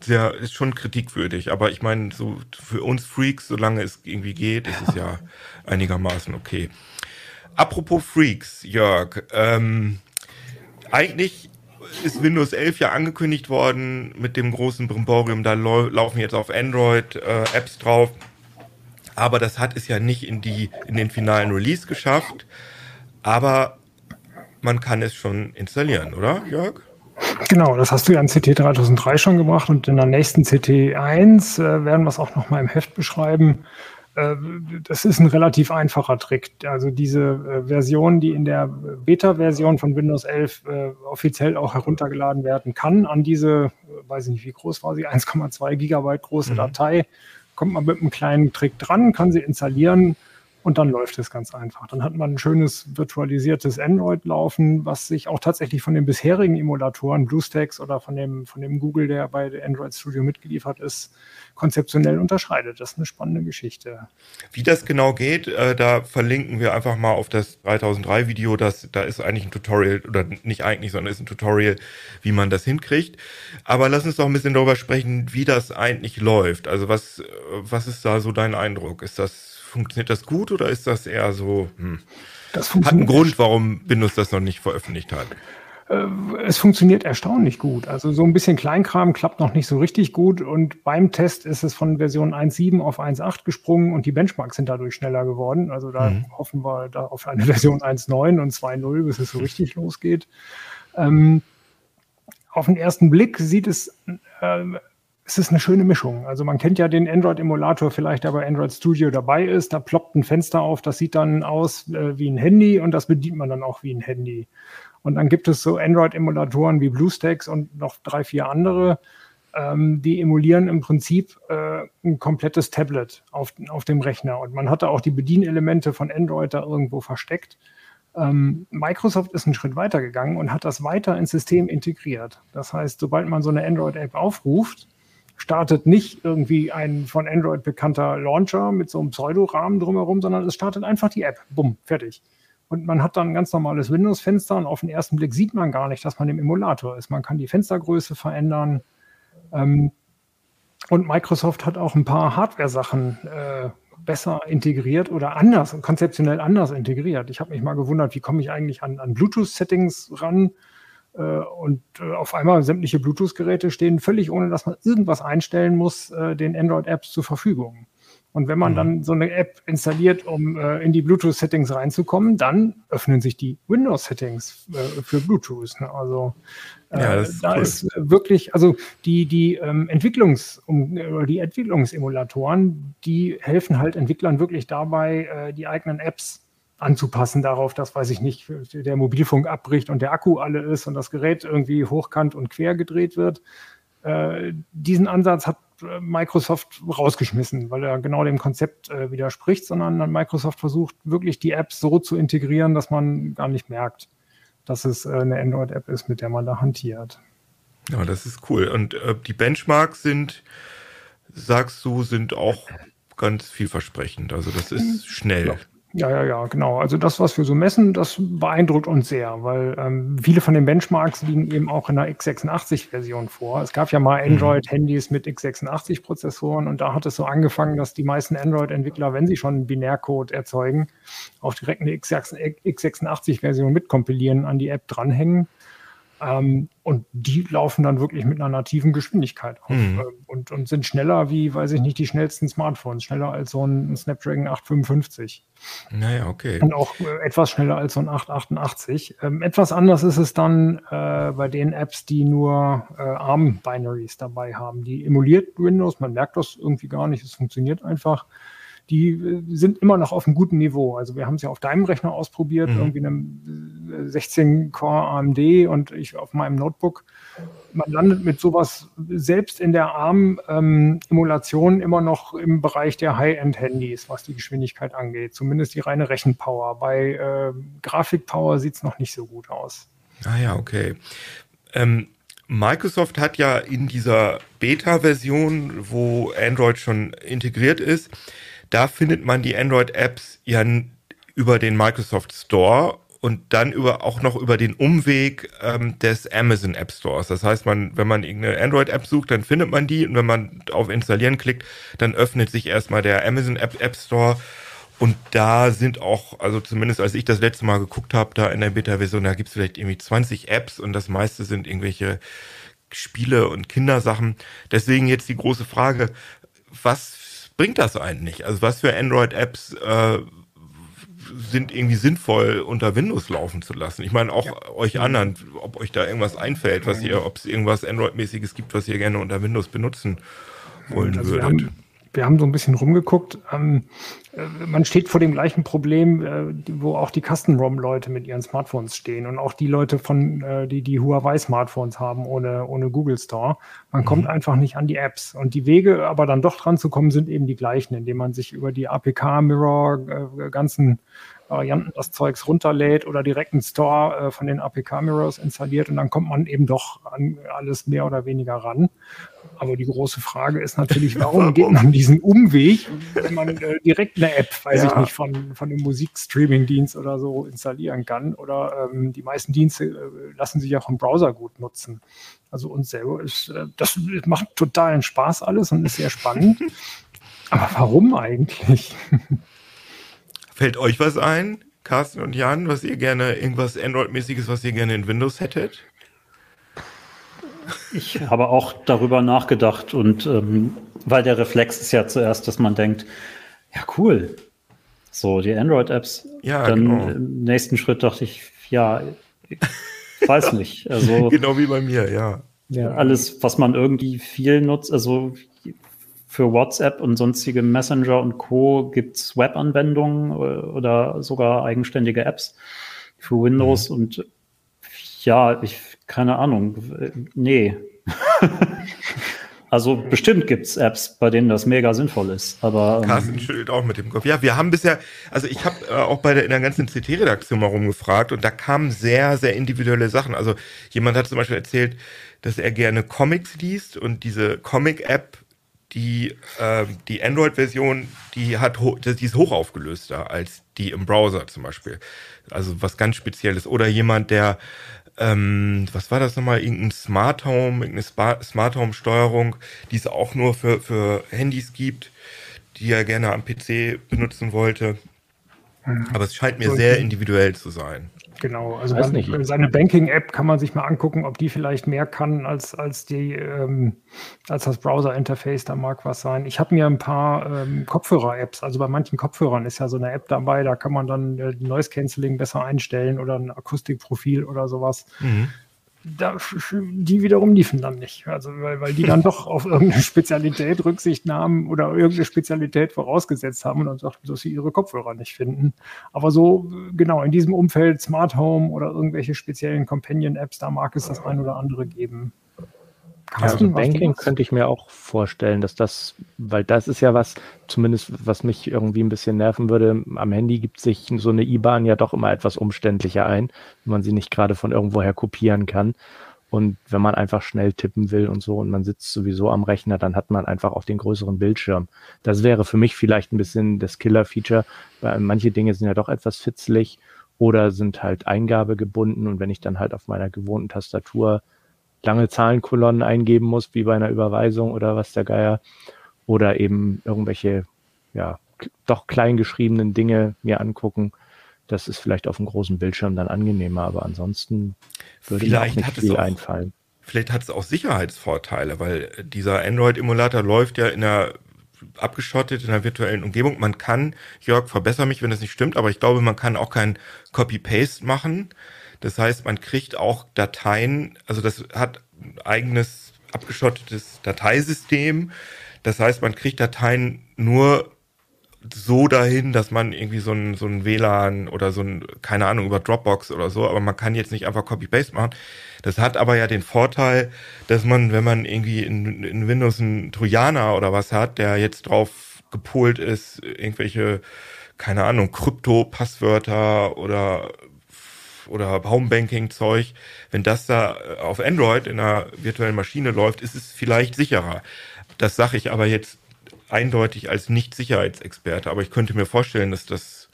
sehr, ist schon kritikwürdig, aber ich meine, so für uns Freaks, solange es irgendwie geht, ist es ja *laughs* einigermaßen okay. Apropos Freaks, Jörg, ähm, eigentlich ist Windows 11 ja angekündigt worden mit dem großen Brimborium, da laufen jetzt auf Android äh, Apps drauf, aber das hat es ja nicht in, die, in den finalen Release geschafft, aber man kann es schon installieren, oder Jörg? Genau, das hast du ja in CT 3003 schon gemacht und in der nächsten CT 1 äh, werden wir es auch nochmal im Heft beschreiben. Äh, das ist ein relativ einfacher Trick. Also diese äh, Version, die in der Beta-Version von Windows 11 äh, offiziell auch heruntergeladen werden kann, an diese, weiß ich nicht, wie groß war sie, 1,2 Gigabyte große mhm. Datei, kommt man mit einem kleinen Trick dran, kann sie installieren und dann läuft es ganz einfach. Dann hat man ein schönes virtualisiertes Android laufen, was sich auch tatsächlich von den bisherigen Emulatoren, BlueStacks oder von dem, von dem Google, der bei Android Studio mitgeliefert ist, konzeptionell unterscheidet. Das ist eine spannende Geschichte. Wie das genau geht, äh, da verlinken wir einfach mal auf das 3003 Video. Das, da ist eigentlich ein Tutorial, oder nicht eigentlich, sondern ist ein Tutorial, wie man das hinkriegt. Aber lass uns doch ein bisschen darüber sprechen, wie das eigentlich läuft. Also was, was ist da so dein Eindruck? Ist das funktioniert das gut oder ist das eher so, hm, das hat einen Grund, warum Windows das noch nicht veröffentlicht hat? Äh, es funktioniert erstaunlich gut. Also so ein bisschen Kleinkram klappt noch nicht so richtig gut und beim Test ist es von Version 1.7 auf 1.8 gesprungen und die Benchmarks sind dadurch schneller geworden. Also da mhm. hoffen wir da auf eine *laughs* Version 1.9 und 2.0, bis es so richtig losgeht. Ähm, auf den ersten Blick sieht es äh, es ist eine schöne Mischung. Also man kennt ja den Android-Emulator vielleicht, der bei Android Studio dabei ist. Da ploppt ein Fenster auf, das sieht dann aus äh, wie ein Handy und das bedient man dann auch wie ein Handy. Und dann gibt es so Android-Emulatoren wie BlueStacks und noch drei, vier andere, ähm, die emulieren im Prinzip äh, ein komplettes Tablet auf, auf dem Rechner. Und man hatte auch die Bedienelemente von Android da irgendwo versteckt. Ähm, Microsoft ist einen Schritt weiter gegangen und hat das weiter ins System integriert. Das heißt, sobald man so eine Android-App aufruft, startet nicht irgendwie ein von Android bekannter Launcher mit so einem Pseudorahmen drumherum, sondern es startet einfach die App. Bumm, fertig. Und man hat dann ein ganz normales Windows-Fenster und auf den ersten Blick sieht man gar nicht, dass man im Emulator ist. Man kann die Fenstergröße verändern. Ähm, und Microsoft hat auch ein paar Hardware-Sachen äh, besser integriert oder anders, konzeptionell anders integriert. Ich habe mich mal gewundert, wie komme ich eigentlich an, an Bluetooth-Settings ran? Äh, und äh, auf einmal sämtliche Bluetooth-Geräte stehen völlig ohne, dass man irgendwas einstellen muss, äh, den Android-Apps zur Verfügung. Und wenn man mhm. dann so eine App installiert, um äh, in die Bluetooth-Settings reinzukommen, dann öffnen sich die Windows-Settings äh, für Bluetooth. Ne? Also äh, ja, ist da cool. ist wirklich, also die, die ähm, Entwicklungs- um, die Entwicklungsemulatoren, die helfen halt Entwicklern wirklich dabei, die eigenen Apps anzupassen darauf, dass, weiß ich nicht, der Mobilfunk abbricht und der Akku alle ist und das Gerät irgendwie hochkant und quer gedreht wird. Äh, diesen Ansatz hat Microsoft rausgeschmissen, weil er genau dem Konzept äh, widerspricht, sondern Microsoft versucht wirklich die Apps so zu integrieren, dass man gar nicht merkt, dass es äh, eine Android-App ist, mit der man da hantiert. Ja, das ist cool. Und äh, die Benchmarks sind, sagst du, sind auch ganz vielversprechend. Also das ist hm. schnell. Ja. Ja, ja, genau. Also das, was wir so messen, das beeindruckt uns sehr, weil ähm, viele von den Benchmarks liegen eben auch in der x86-Version vor. Es gab ja mal mhm. Android-Handys mit x86-Prozessoren und da hat es so angefangen, dass die meisten Android-Entwickler, wenn sie schon Binärcode erzeugen, auch direkt eine x86-Version mitkompilieren, an die App dranhängen. Ähm, und die laufen dann wirklich mit einer nativen Geschwindigkeit auf mhm. äh, und, und sind schneller wie, weiß ich nicht, die schnellsten Smartphones, schneller als so ein Snapdragon 855. Naja, okay. Und auch äh, etwas schneller als so ein 888. Ähm, etwas anders ist es dann äh, bei den Apps, die nur äh, ARM-Binaries dabei haben. Die emuliert Windows, man merkt das irgendwie gar nicht, es funktioniert einfach die äh, sind immer noch auf einem guten Niveau. Also wir haben es ja auf deinem Rechner ausprobiert, mhm. irgendwie einem 16-Core äh, AMD und ich auf meinem Notebook. Man landet mit sowas selbst in der ARM-Emulation ähm, immer noch im Bereich der High-End-Handys, was die Geschwindigkeit angeht. Zumindest die reine Rechenpower. Bei äh, Grafikpower sieht es noch nicht so gut aus. Ah ja, okay. Ähm, Microsoft hat ja in dieser Beta-Version, wo Android schon integriert ist, da findet man die Android-Apps ja über den Microsoft Store und dann über auch noch über den Umweg ähm, des Amazon App Stores. Das heißt, man, wenn man irgendeine Android-App sucht, dann findet man die und wenn man auf Installieren klickt, dann öffnet sich erstmal der Amazon App, App Store. Und da sind auch, also zumindest als ich das letzte Mal geguckt habe, da in der Beta-Version, da gibt es vielleicht irgendwie 20 Apps und das meiste sind irgendwelche Spiele und Kindersachen. Deswegen jetzt die große Frage, was bringt das eigentlich? Also was für Android-Apps äh, sind irgendwie sinnvoll unter Windows laufen zu lassen? Ich meine auch ja. euch anderen, ob euch da irgendwas einfällt, was ihr, ob es irgendwas Android-mäßiges gibt, was ihr gerne unter Windows benutzen wollen also würdet wir haben so ein bisschen rumgeguckt. Ähm, äh, man steht vor dem gleichen Problem, äh, wo auch die Custom-ROM-Leute mit ihren Smartphones stehen und auch die Leute von, äh, die die Huawei-Smartphones haben ohne, ohne Google Store. Man mhm. kommt einfach nicht an die Apps. Und die Wege, aber dann doch dran zu kommen, sind eben die gleichen, indem man sich über die APK-Mirror äh, ganzen Varianten das Zeugs runterlädt oder direkt einen Store äh, von den APK-Mirrors installiert und dann kommt man eben doch an alles mehr oder weniger ran. Aber die große Frage ist natürlich, *laughs* warum geht man diesen Umweg, wenn man äh, direkt eine App, weiß ja. ich nicht, von, von einem Musikstreaming-Dienst oder so installieren kann? Oder ähm, die meisten Dienste äh, lassen sich auch im Browser gut nutzen. Also uns selber ist, äh, das macht totalen Spaß alles und ist sehr spannend. *laughs* Aber warum eigentlich? *laughs* Fällt euch was ein, Carsten und Jan, was ihr gerne, irgendwas Android-mäßiges, was ihr gerne in Windows hättet? Ich habe auch darüber nachgedacht und ähm, weil der Reflex ist ja zuerst, dass man denkt, ja cool, so die Android-Apps. Ja, Dann genau. im nächsten Schritt dachte ich, ja, ich weiß nicht. Also, *laughs* genau wie bei mir, ja. Ja. Alles, was man irgendwie viel nutzt, also für WhatsApp und sonstige Messenger und Co. gibt es Web-Anwendungen oder sogar eigenständige Apps für Windows mhm. und ja, ich, keine Ahnung, nee. *laughs* Also bestimmt gibt es Apps, bei denen das mega sinnvoll ist. Aber ähm, Carsten schüttelt auch mit dem Kopf. Ja, wir haben bisher, also ich habe äh, auch bei der in der ganzen CT-Redaktion mal rumgefragt und da kamen sehr, sehr individuelle Sachen. Also jemand hat zum Beispiel erzählt, dass er gerne Comics liest und diese Comic-App, die äh, die Android-Version, die hat die ist hochaufgelöster als die im Browser zum Beispiel. Also was ganz Spezielles. Oder jemand, der ähm, was war das nochmal, irgendein Smart Home, irgendeine Smart Home Steuerung, die es auch nur für, für Handys gibt, die er gerne am PC benutzen wollte. Mhm. Aber es scheint mir sehr individuell zu sein. Genau, also man, nicht. seine Banking-App kann man sich mal angucken, ob die vielleicht mehr kann als, als, die, ähm, als das Browser-Interface, da mag was sein. Ich habe mir ein paar ähm, Kopfhörer-Apps, also bei manchen Kopfhörern ist ja so eine App dabei, da kann man dann äh, Noise Cancelling besser einstellen oder ein Akustikprofil oder sowas. Mhm da, die wiederum liefen dann nicht. Also weil, weil die dann doch auf irgendeine Spezialität Rücksicht nahmen oder irgendeine Spezialität vorausgesetzt haben und dann sagten, dass sie ihre Kopfhörer nicht finden. Aber so, genau, in diesem Umfeld Smart Home oder irgendwelche speziellen Companion-Apps, da mag es das ein oder andere geben. Carsten, also Banking könnte ich mir auch vorstellen, dass das, weil das ist ja was, zumindest was mich irgendwie ein bisschen nerven würde, am Handy gibt sich so eine IBAN ja doch immer etwas umständlicher ein, wenn man sie nicht gerade von irgendwoher kopieren kann. Und wenn man einfach schnell tippen will und so und man sitzt sowieso am Rechner, dann hat man einfach auch den größeren Bildschirm. Das wäre für mich vielleicht ein bisschen das Killer-Feature, weil manche Dinge sind ja doch etwas fitzlig oder sind halt eingabegebunden und wenn ich dann halt auf meiner gewohnten Tastatur lange Zahlenkolonnen eingeben muss, wie bei einer Überweisung oder was der Geier, oder eben irgendwelche, ja, doch kleingeschriebenen Dinge mir angucken. Das ist vielleicht auf einem großen Bildschirm dann angenehmer, aber ansonsten würde vielleicht mir auch nicht viel auch, einfallen. Vielleicht hat es auch Sicherheitsvorteile, weil dieser Android-Emulator läuft ja in einer abgeschottet in einer virtuellen Umgebung. Man kann, Jörg, verbessere mich, wenn das nicht stimmt, aber ich glaube, man kann auch kein Copy-Paste machen. Das heißt, man kriegt auch Dateien, also das hat ein eigenes abgeschottetes Dateisystem. Das heißt, man kriegt Dateien nur so dahin, dass man irgendwie so ein, so ein WLAN oder so ein, keine Ahnung, über Dropbox oder so, aber man kann jetzt nicht einfach Copy-Paste machen. Das hat aber ja den Vorteil, dass man, wenn man irgendwie in, in Windows einen Trojaner oder was hat, der jetzt drauf gepolt ist, irgendwelche, keine Ahnung, Krypto-Passwörter oder oder Homebanking-Zeug, wenn das da äh, auf Android in einer virtuellen Maschine läuft, ist es vielleicht sicherer. Das sage ich aber jetzt eindeutig als Nicht-Sicherheitsexperte, aber ich könnte mir vorstellen, dass das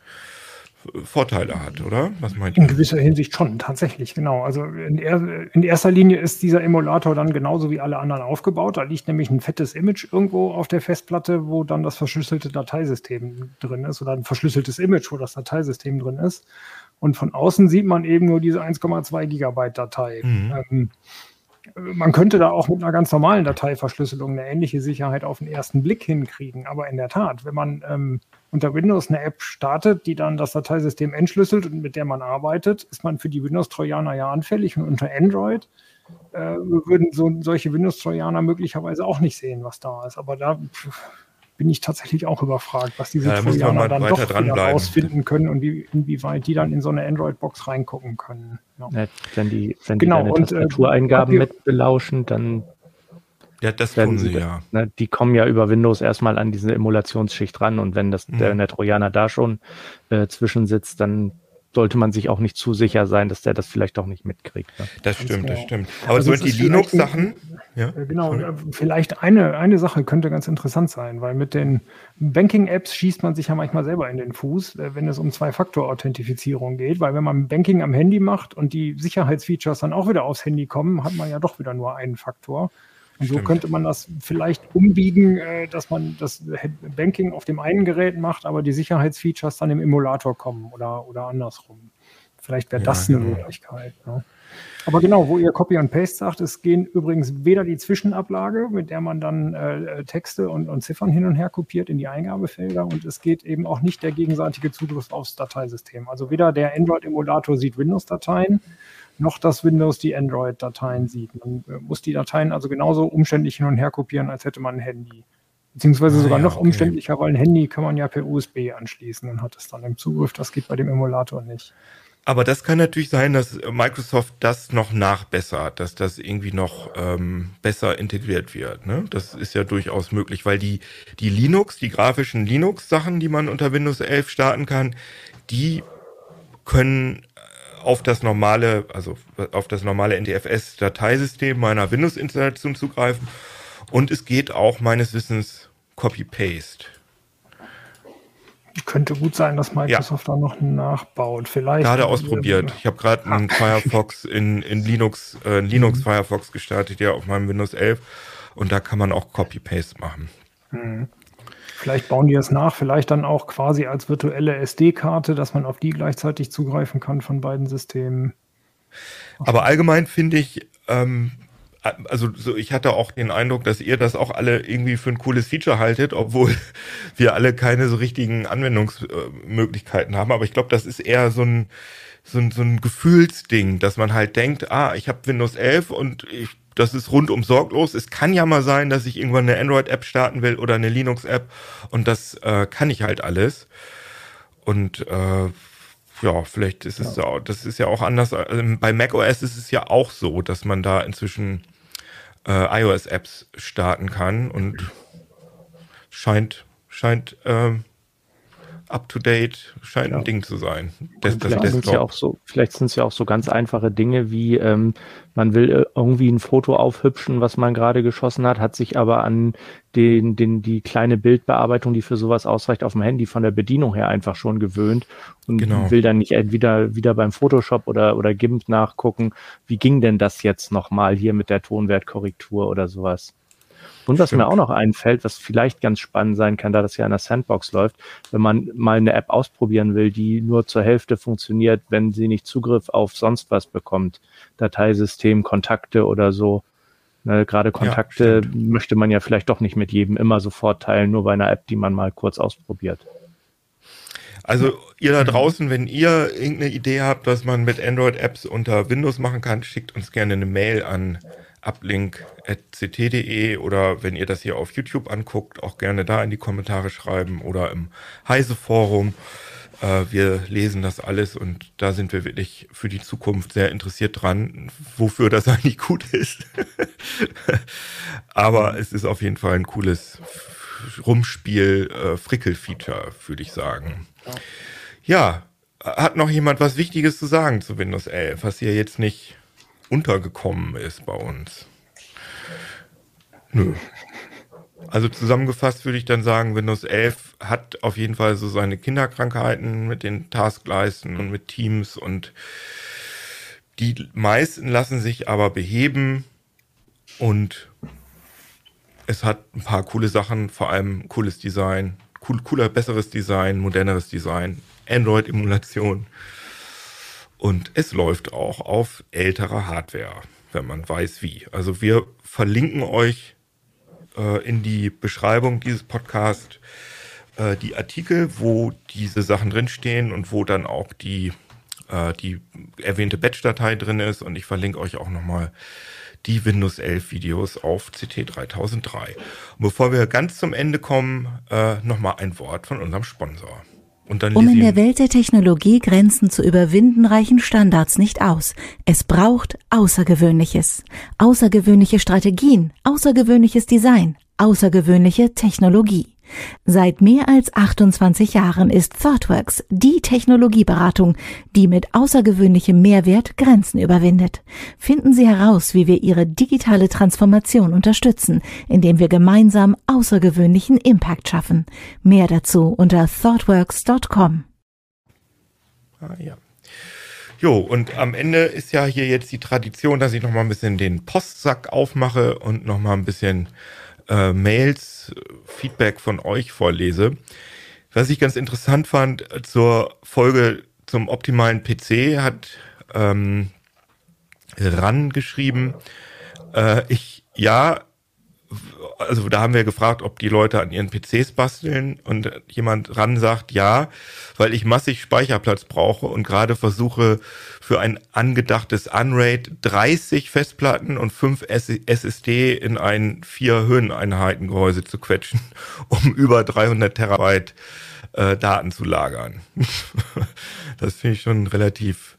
äh, Vorteile hat, oder? Was meint? In gewisser Hinsicht schon, tatsächlich, genau. Also in, er, in, erster Linie ist dieser Emulator dann genauso wie alle anderen aufgebaut. Da liegt nämlich ein fettes Image irgendwo auf der Festplatte, wo dann das verschlüsselte Dateisystem drin ist oder ein verschlüsseltes Image, wo das Dateisystem drin ist. Und von außen sieht man eben nur diese 1,2 Gigabyte Datei. Mhm. Ähm, man könnte da auch mit einer ganz normalen Dateiverschlüsselung eine ähnliche Sicherheit auf den ersten Blick hinkriegen. Aber in der Tat, wenn man ähm, unter Windows eine App startet, die dann das Dateisystem entschlüsselt und mit der man arbeitet, ist man für die Windows-Trojaner ja anfällig. Und unter Android äh, würden so, solche Windows-Trojaner möglicherweise auch nicht sehen, was da ist. Aber da bin ich tatsächlich auch überfragt, was diese ja, da Trojaner dann doch wieder rausfinden können und wie, inwieweit die dann in so eine Android-Box reingucken können. Ja. Ja, wenn die, wenn die genau, und, äh, Tastatureingaben äh, mit belauschen, dann ja, das tun sie, ja. Ne, die kommen ja über Windows erstmal an diese Emulationsschicht ran und wenn das, mhm. der, der Trojaner da schon äh, zwischensitzt, dann sollte man sich auch nicht zu sicher sein, dass der das vielleicht auch nicht mitkriegt. Ne? Das stimmt, genau. das stimmt. Aber also so die Linux-Sachen. Ja, äh, genau, sorry. Äh, vielleicht eine, eine Sache könnte ganz interessant sein, weil mit den Banking-Apps schießt man sich ja manchmal selber in den Fuß, äh, wenn es um Zwei-Faktor-Authentifizierung geht, weil wenn man Banking am Handy macht und die Sicherheitsfeatures dann auch wieder aufs Handy kommen, hat man ja doch wieder nur einen Faktor. Und so könnte man das vielleicht umbiegen, äh, dass man das Banking auf dem einen Gerät macht, aber die Sicherheitsfeatures dann im Emulator kommen oder, oder andersrum. Vielleicht wäre das ja, eine genau. Möglichkeit. Ne? Aber genau, wo ihr Copy und Paste sagt, es gehen übrigens weder die Zwischenablage, mit der man dann äh, Texte und, und Ziffern hin und her kopiert in die Eingabefelder und es geht eben auch nicht der gegenseitige Zugriff aufs Dateisystem. Also weder der Android-Emulator sieht Windows-Dateien, noch dass Windows die Android-Dateien sieht. Man äh, muss die Dateien also genauso umständlich hin und her kopieren, als hätte man ein Handy. Beziehungsweise ah, sogar ja, noch okay. umständlicher, weil ein Handy kann man ja per USB anschließen und hat es dann im Zugriff. Das geht bei dem Emulator nicht. Aber das kann natürlich sein, dass Microsoft das noch nachbessert, dass das irgendwie noch ähm, besser integriert wird. Ne? Das ist ja durchaus möglich, weil die, die Linux, die grafischen Linux-Sachen, die man unter Windows 11 starten kann, die können auf das normale, also auf das normale NTFS-Dateisystem meiner Windows-Installation zugreifen. Und es geht auch meines Wissens Copy-Paste. Könnte gut sein, dass Microsoft ja. da noch nachbaut. Vielleicht. Gerade ausprobiert. Ich habe gerade einen Firefox in, in Linux, äh, Linux mhm. Firefox gestartet, ja, auf meinem Windows 11. Und da kann man auch Copy-Paste machen. Mhm. Vielleicht bauen die es nach, vielleicht dann auch quasi als virtuelle SD-Karte, dass man auf die gleichzeitig zugreifen kann von beiden Systemen. Aber allgemein finde ich, ähm, also so, ich hatte auch den Eindruck, dass ihr das auch alle irgendwie für ein cooles Feature haltet, obwohl *laughs* wir alle keine so richtigen Anwendungsmöglichkeiten haben. Aber ich glaube, das ist eher so ein, so ein, so ein Gefühlsding, dass man halt denkt, ah, ich habe Windows 11 und ich, das ist rundum sorglos. Es kann ja mal sein, dass ich irgendwann eine Android-App starten will oder eine Linux-App und das äh, kann ich halt alles. Und äh, ja, vielleicht ist es ja. das ist ja auch anders. Also bei macOS ist es ja auch so, dass man da inzwischen äh, iOS-Apps starten kann und scheint, scheint ähm, up to date, scheint ja. ein Ding zu sein. Das, das vielleicht sind es ja auch so, vielleicht sind es ja auch so ganz einfache Dinge wie ähm, man will äh, irgendwie ein Foto aufhübschen, was man gerade geschossen hat, hat sich aber an den, den, die kleine Bildbearbeitung, die für sowas ausreicht, auf dem Handy von der Bedienung her einfach schon gewöhnt und genau. will dann nicht wieder, wieder beim Photoshop oder, oder GIMP nachgucken, wie ging denn das jetzt nochmal hier mit der Tonwertkorrektur oder sowas. Und was Stimmt. mir auch noch einfällt, was vielleicht ganz spannend sein kann, da das ja in der Sandbox läuft, wenn man mal eine App ausprobieren will, die nur zur Hälfte funktioniert, wenn sie nicht Zugriff auf sonst was bekommt, Dateisystem, Kontakte oder so. Ne, Gerade Kontakte ja, möchte man ja vielleicht doch nicht mit jedem immer sofort teilen, nur bei einer App, die man mal kurz ausprobiert. Also ihr da draußen, wenn ihr irgendeine Idee habt, was man mit Android-Apps unter Windows machen kann, schickt uns gerne eine Mail an uplink.ct.de oder wenn ihr das hier auf YouTube anguckt, auch gerne da in die Kommentare schreiben oder im Heise-Forum. Äh, wir lesen das alles und da sind wir wirklich für die Zukunft sehr interessiert dran, wofür das *laughs* eigentlich gut ist. Aber es ist auf jeden Fall ein cooles Rumspiel, äh, Frickel-Feature, würde ich sagen. Ja, hat noch jemand was Wichtiges zu sagen zu Windows 11, was ihr jetzt nicht untergekommen ist bei uns. Nö. Also zusammengefasst würde ich dann sagen, Windows 11 hat auf jeden Fall so seine Kinderkrankheiten mit den Taskleisten und mit Teams und die meisten lassen sich aber beheben und es hat ein paar coole Sachen, vor allem cooles Design, cool, cooler, besseres Design, moderneres Design, Android-Emulation. Und es läuft auch auf älterer Hardware, wenn man weiß wie. Also wir verlinken euch äh, in die Beschreibung dieses Podcasts äh, die Artikel, wo diese Sachen drinstehen und wo dann auch die, äh, die erwähnte Batch-Datei drin ist. Und ich verlinke euch auch nochmal die Windows 11 Videos auf CT 3003. Und bevor wir ganz zum Ende kommen, äh, nochmal ein Wort von unserem Sponsor um in der Welt der Technologie Grenzen zu überwinden, reichen Standards nicht aus. Es braucht Außergewöhnliches. Außergewöhnliche Strategien, außergewöhnliches Design, außergewöhnliche Technologie. Seit mehr als 28 Jahren ist ThoughtWorks die Technologieberatung, die mit außergewöhnlichem Mehrwert Grenzen überwindet. Finden Sie heraus, wie wir Ihre digitale Transformation unterstützen, indem wir gemeinsam außergewöhnlichen Impact schaffen. Mehr dazu unter thoughtworks.com. Ah, ja. Jo, und am Ende ist ja hier jetzt die Tradition, dass ich noch mal ein bisschen den Postsack aufmache und noch mal ein bisschen äh, Mails, Feedback von euch vorlese. Was ich ganz interessant fand zur Folge zum optimalen PC hat ähm, RAN geschrieben, äh, ich, ja, also da haben wir gefragt, ob die Leute an ihren PCs basteln und jemand ran sagt, ja, weil ich massig Speicherplatz brauche und gerade versuche für ein angedachtes Unraid 30 Festplatten und 5 SSD in ein vier Höheneinheitengehäuse zu quetschen, *laughs* um über 300 Terabyte äh, Daten zu lagern. *laughs* das finde ich schon relativ.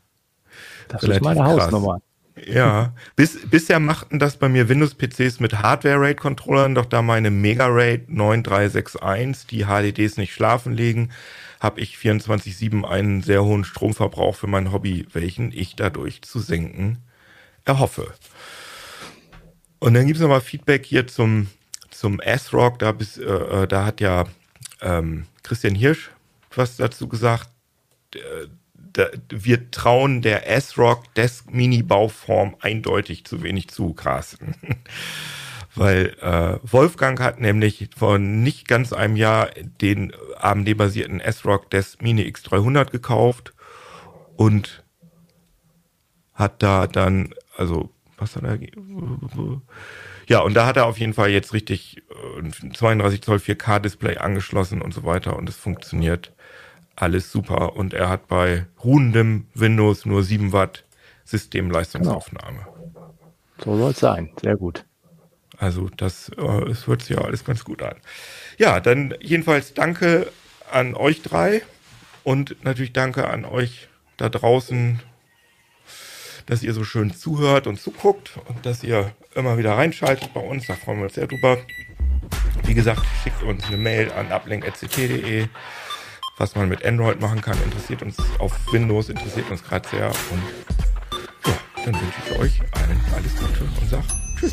Das relativ ist meine krass. Hausnummer. Ja, bis, bisher machten das bei mir Windows-PCs mit Hardware-RAID-Controllern, doch da meine Mega-RAID 9361 die HDDs nicht schlafen legen, habe ich 24-7 einen sehr hohen Stromverbrauch für mein Hobby, welchen ich dadurch zu senken erhoffe. Und dann gibt es nochmal Feedback hier zum, zum S-Rock. Da, äh, äh, da hat ja ähm, Christian Hirsch was dazu gesagt. Wir trauen der S-Rock Desk Mini Bauform eindeutig zu wenig zu, Carsten. *laughs* Weil äh, Wolfgang hat nämlich vor nicht ganz einem Jahr den AMD-basierten S-Rock Desk Mini X300 gekauft und hat da dann, also, was hat er? Ja, und da hat er auf jeden Fall jetzt richtig äh, 32 Zoll 4K Display angeschlossen und so weiter und es funktioniert alles super. Und er hat bei ruhendem Windows nur 7 Watt Systemleistungsaufnahme. Genau. So soll es sein. Sehr gut. Also das äh, es hört sich ja alles ganz gut an. Ja, dann jedenfalls danke an euch drei und natürlich danke an euch da draußen, dass ihr so schön zuhört und zuguckt und dass ihr immer wieder reinschaltet bei uns. Da freuen wir uns sehr drüber. Wie gesagt, schickt uns eine Mail an uplink.ct.de was man mit Android machen kann, interessiert uns auf Windows, interessiert uns gerade sehr. Und ja, dann wünsche ich euch allen alles Gute und sag Tschüss.